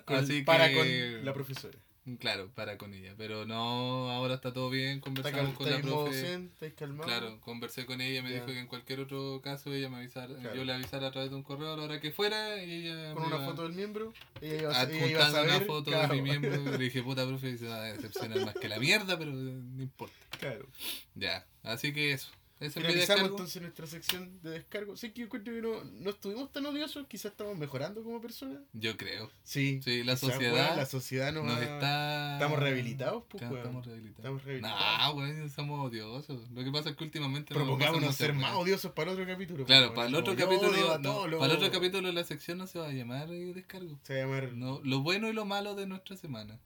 Con- Así para que, con la profesora. Claro, para con ella. Pero no, ahora está todo bien, conversamos con la profe. zen, estáis calmado. Claro, conversé con ella, me dijo que en cualquier otro caso ella me avisara, Claro. yo le avisara a través de un correo a la hora que fuera y ella Con una iba foto del miembro. Ella iba, iba a una foto claro. de mi miembro. <laughs> Le dije, puta profe, se va a decepcionar más que la mierda, pero no importa. Claro. Ya, así que eso. Es Finalizamos entonces nuestra sección de descargo. Sé que yo encuentro que no, no estuvimos tan odiosos, quizás estamos mejorando como personas. Yo creo. Sí. Sí, la sociedad la sociedad nos, Nos ha- está... Estamos rehabilitados, pues, Claro, weón. Estamos rehabilitados. Estamos rehabilitados. Nah, weón, somos odiosos. Lo que pasa es que últimamente... pasan ser más odiosos para el otro capítulo. Claro, pues, para el otro capítulo, no, para el otro capítulo la sección no se va a llamar eh, descargo. Se va a llamar. No, lo bueno y lo malo de nuestra semana.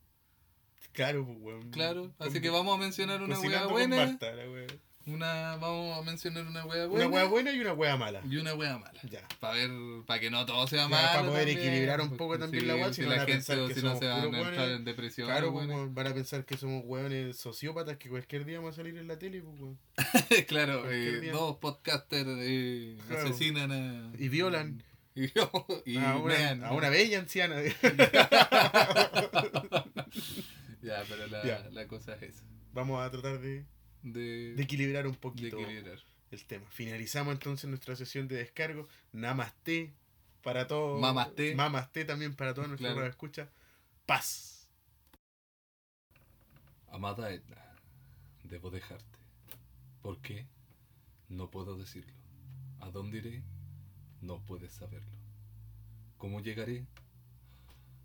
Claro, pues, weón. Claro, así Con- que vamos a mencionar una con buena, la. Una vamos a mencionar una wea Una buena wea buena y una wea mala. y una wea mala. Ya. Para ver, para que no todo sea malo. para poder también, equilibrar un poco también sí, la wea, si si no la gente pensar o que si no se van a entrar en depresión. Claro, weón, van a pensar que somos weones sociópatas que cualquier día vamos a salir en la tele, pues, <laughs> claro, eh, dos podcasters eh, Claro. asesinan a... Y violan. <laughs> y, y a, una, mean. a una bella anciana. <laughs> Ya, pero la, Ya. la cosa es esa. vamos a tratar de, De, de equilibrar un poquito equilibrar. el tema. Finalizamos entonces nuestra sesión de descargo. Namaste para todos. Mamasté también para todos nuestros Claro. escucha. Paz. Amada Edna, debo dejarte. ¿Por qué? No puedo decirlo. ¿A dónde iré? No puedes saberlo. ¿Cómo llegaré?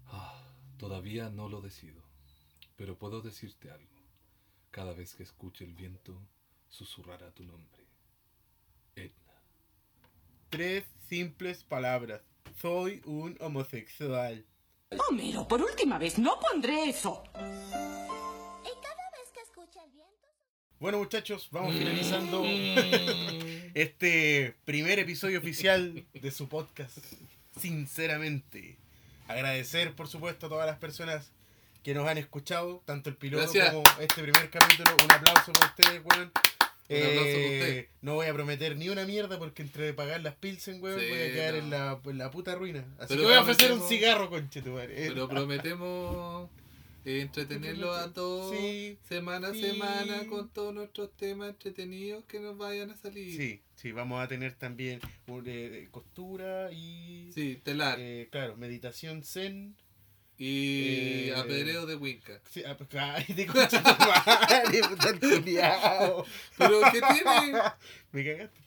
Ah, todavía no lo decido. Pero puedo decirte algo. Cada vez que escuche el viento, susurrará tu nombre. Edna. Tres simples palabras. Soy un homosexual. Homero, por última vez, no pondré eso. Y cada vez que escucha el viento. Bueno muchachos, vamos finalizando <laughs> este primer episodio oficial de su podcast. Sinceramente, agradecer por supuesto a todas las personas que nos han escuchado, tanto el piloto Gracias. como este primer capítulo. Un aplauso para ustedes, weón. Un aplauso Eh, no voy a prometer ni una mierda porque entre pagar las pilsen, weón, Sí, voy a quedar no. en, la, en la puta ruina. Así Pero que voy a ofrecer un cigarro, conchetumare. Pero <laughs> prometemos eh, entretenerlos a todos Sí, semana a sí. semana con todos nuestros temas entretenidos que nos vayan a salir. Sí, sí, vamos a tener también eh, costura y... Sí, telar. Eh, claro, meditación zen. Y Eh, apedreo de Winca. Sí, ah, pues, <laughs> madre, puta el culiao. Pero ¿qué tiene? <laughs> Me cagaste,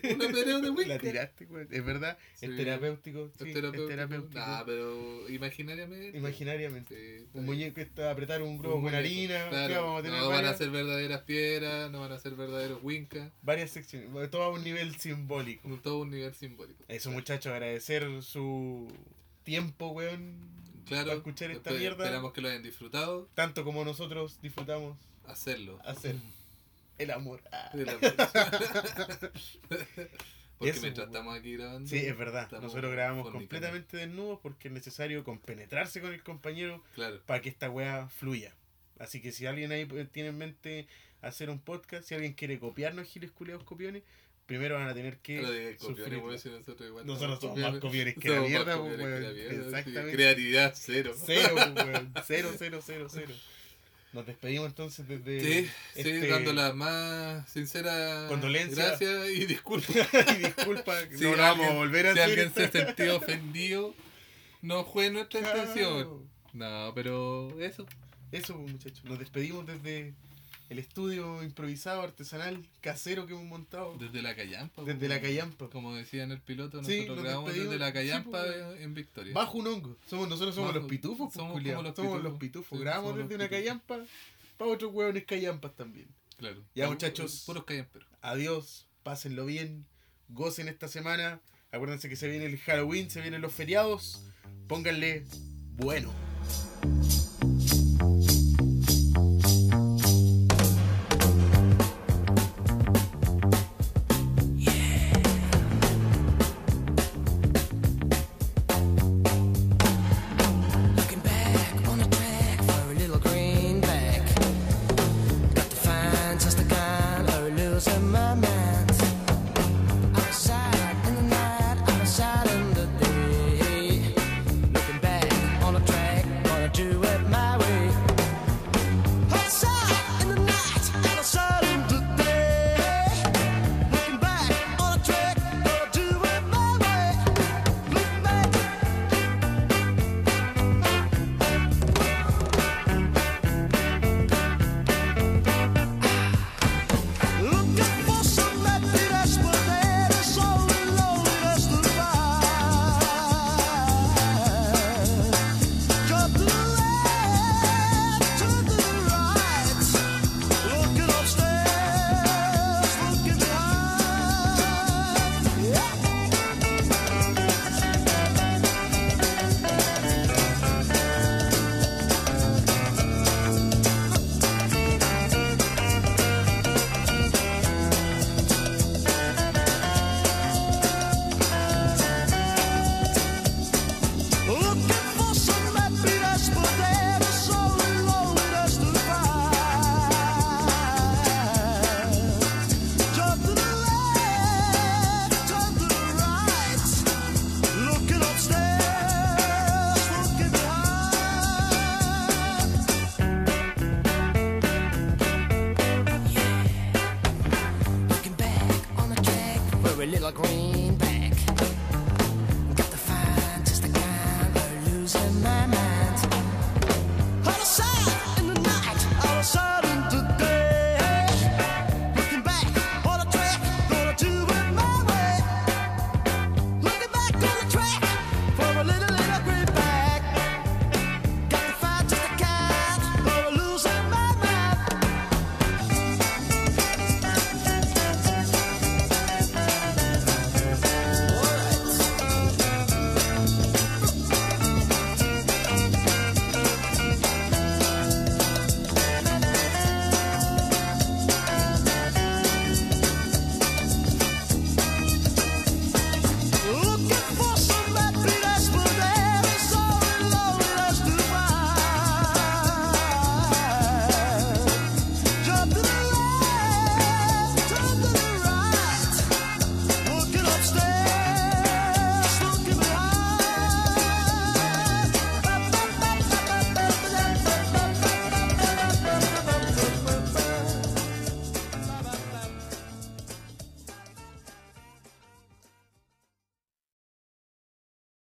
que- <laughs> Un apedreo de La Winca. tiraste, weón. Es verdad, Sí. es terapéutico. Sí, Es es terapéutico. terapéutico. Nah, pero imaginariamente. Imaginariamente. Sí, Un muñeco está a apretar un globo con harina. Claro, claro, vamos a tener no van a varias, ser verdaderas piedras, no van a ser verdaderos Winca. varias secciones. Todo a un nivel simbólico. Todo un nivel simbólico. Eso, muchachos, agradecer su tiempo, weón. Claro, para escuchar esta mierda. Esperamos que lo hayan disfrutado. Tanto como nosotros disfrutamos Hacerlo. hacer el amor. Ah. De la- <laughs> Porque Eso, mientras pues, estamos aquí grabando. Sí, es verdad. Nosotros grabamos completamente desnudos porque es necesario compenetrarse con el compañero Claro. para que esta weá fluya. Así que si alguien ahí tiene en mente hacer un podcast, si alguien quiere copiarnos giles culeados copiones, primero van a tener que Lo de copiones, sufrirlo. weón, si nosotros igual Nosotros somos más copiones que la mierda, la weón. Exactamente. Creatividad cero. Cero, <laughs> weón. Cero, cero, cero, cero. Nos despedimos entonces desde Sí, sí, este- dando las más sinceras Condolencias. gracias y disculpas. y disculpa, <laughs> <laughs> Si no lo vamos a alguien- volver a si hacer. alguien se sintió ofendido, no fue nuestra Claro. intención. No, pero eso. Eso, muchachos. Nos despedimos desde el estudio improvisado, artesanal, casero que hemos montado. Desde la callampa. Desde la callampa. Como decía en el piloto, Sí, nosotros nos grabamos desde la callampa Sí, pues, en Victoria. Bajo un hongo. Somos, nosotros somos Bajo- los pitufos, pues, somos como los Somos pitufos. los pitufos. Sí, Grabamos desde los una pitufos. callampa para otros hueones callampas también. Claro. Ya, muchachos. Puros callamperos. Adiós, pásenlo bien, gocen esta semana. Acuérdense que se viene el Halloween, se vienen los feriados. Pónganle bueno.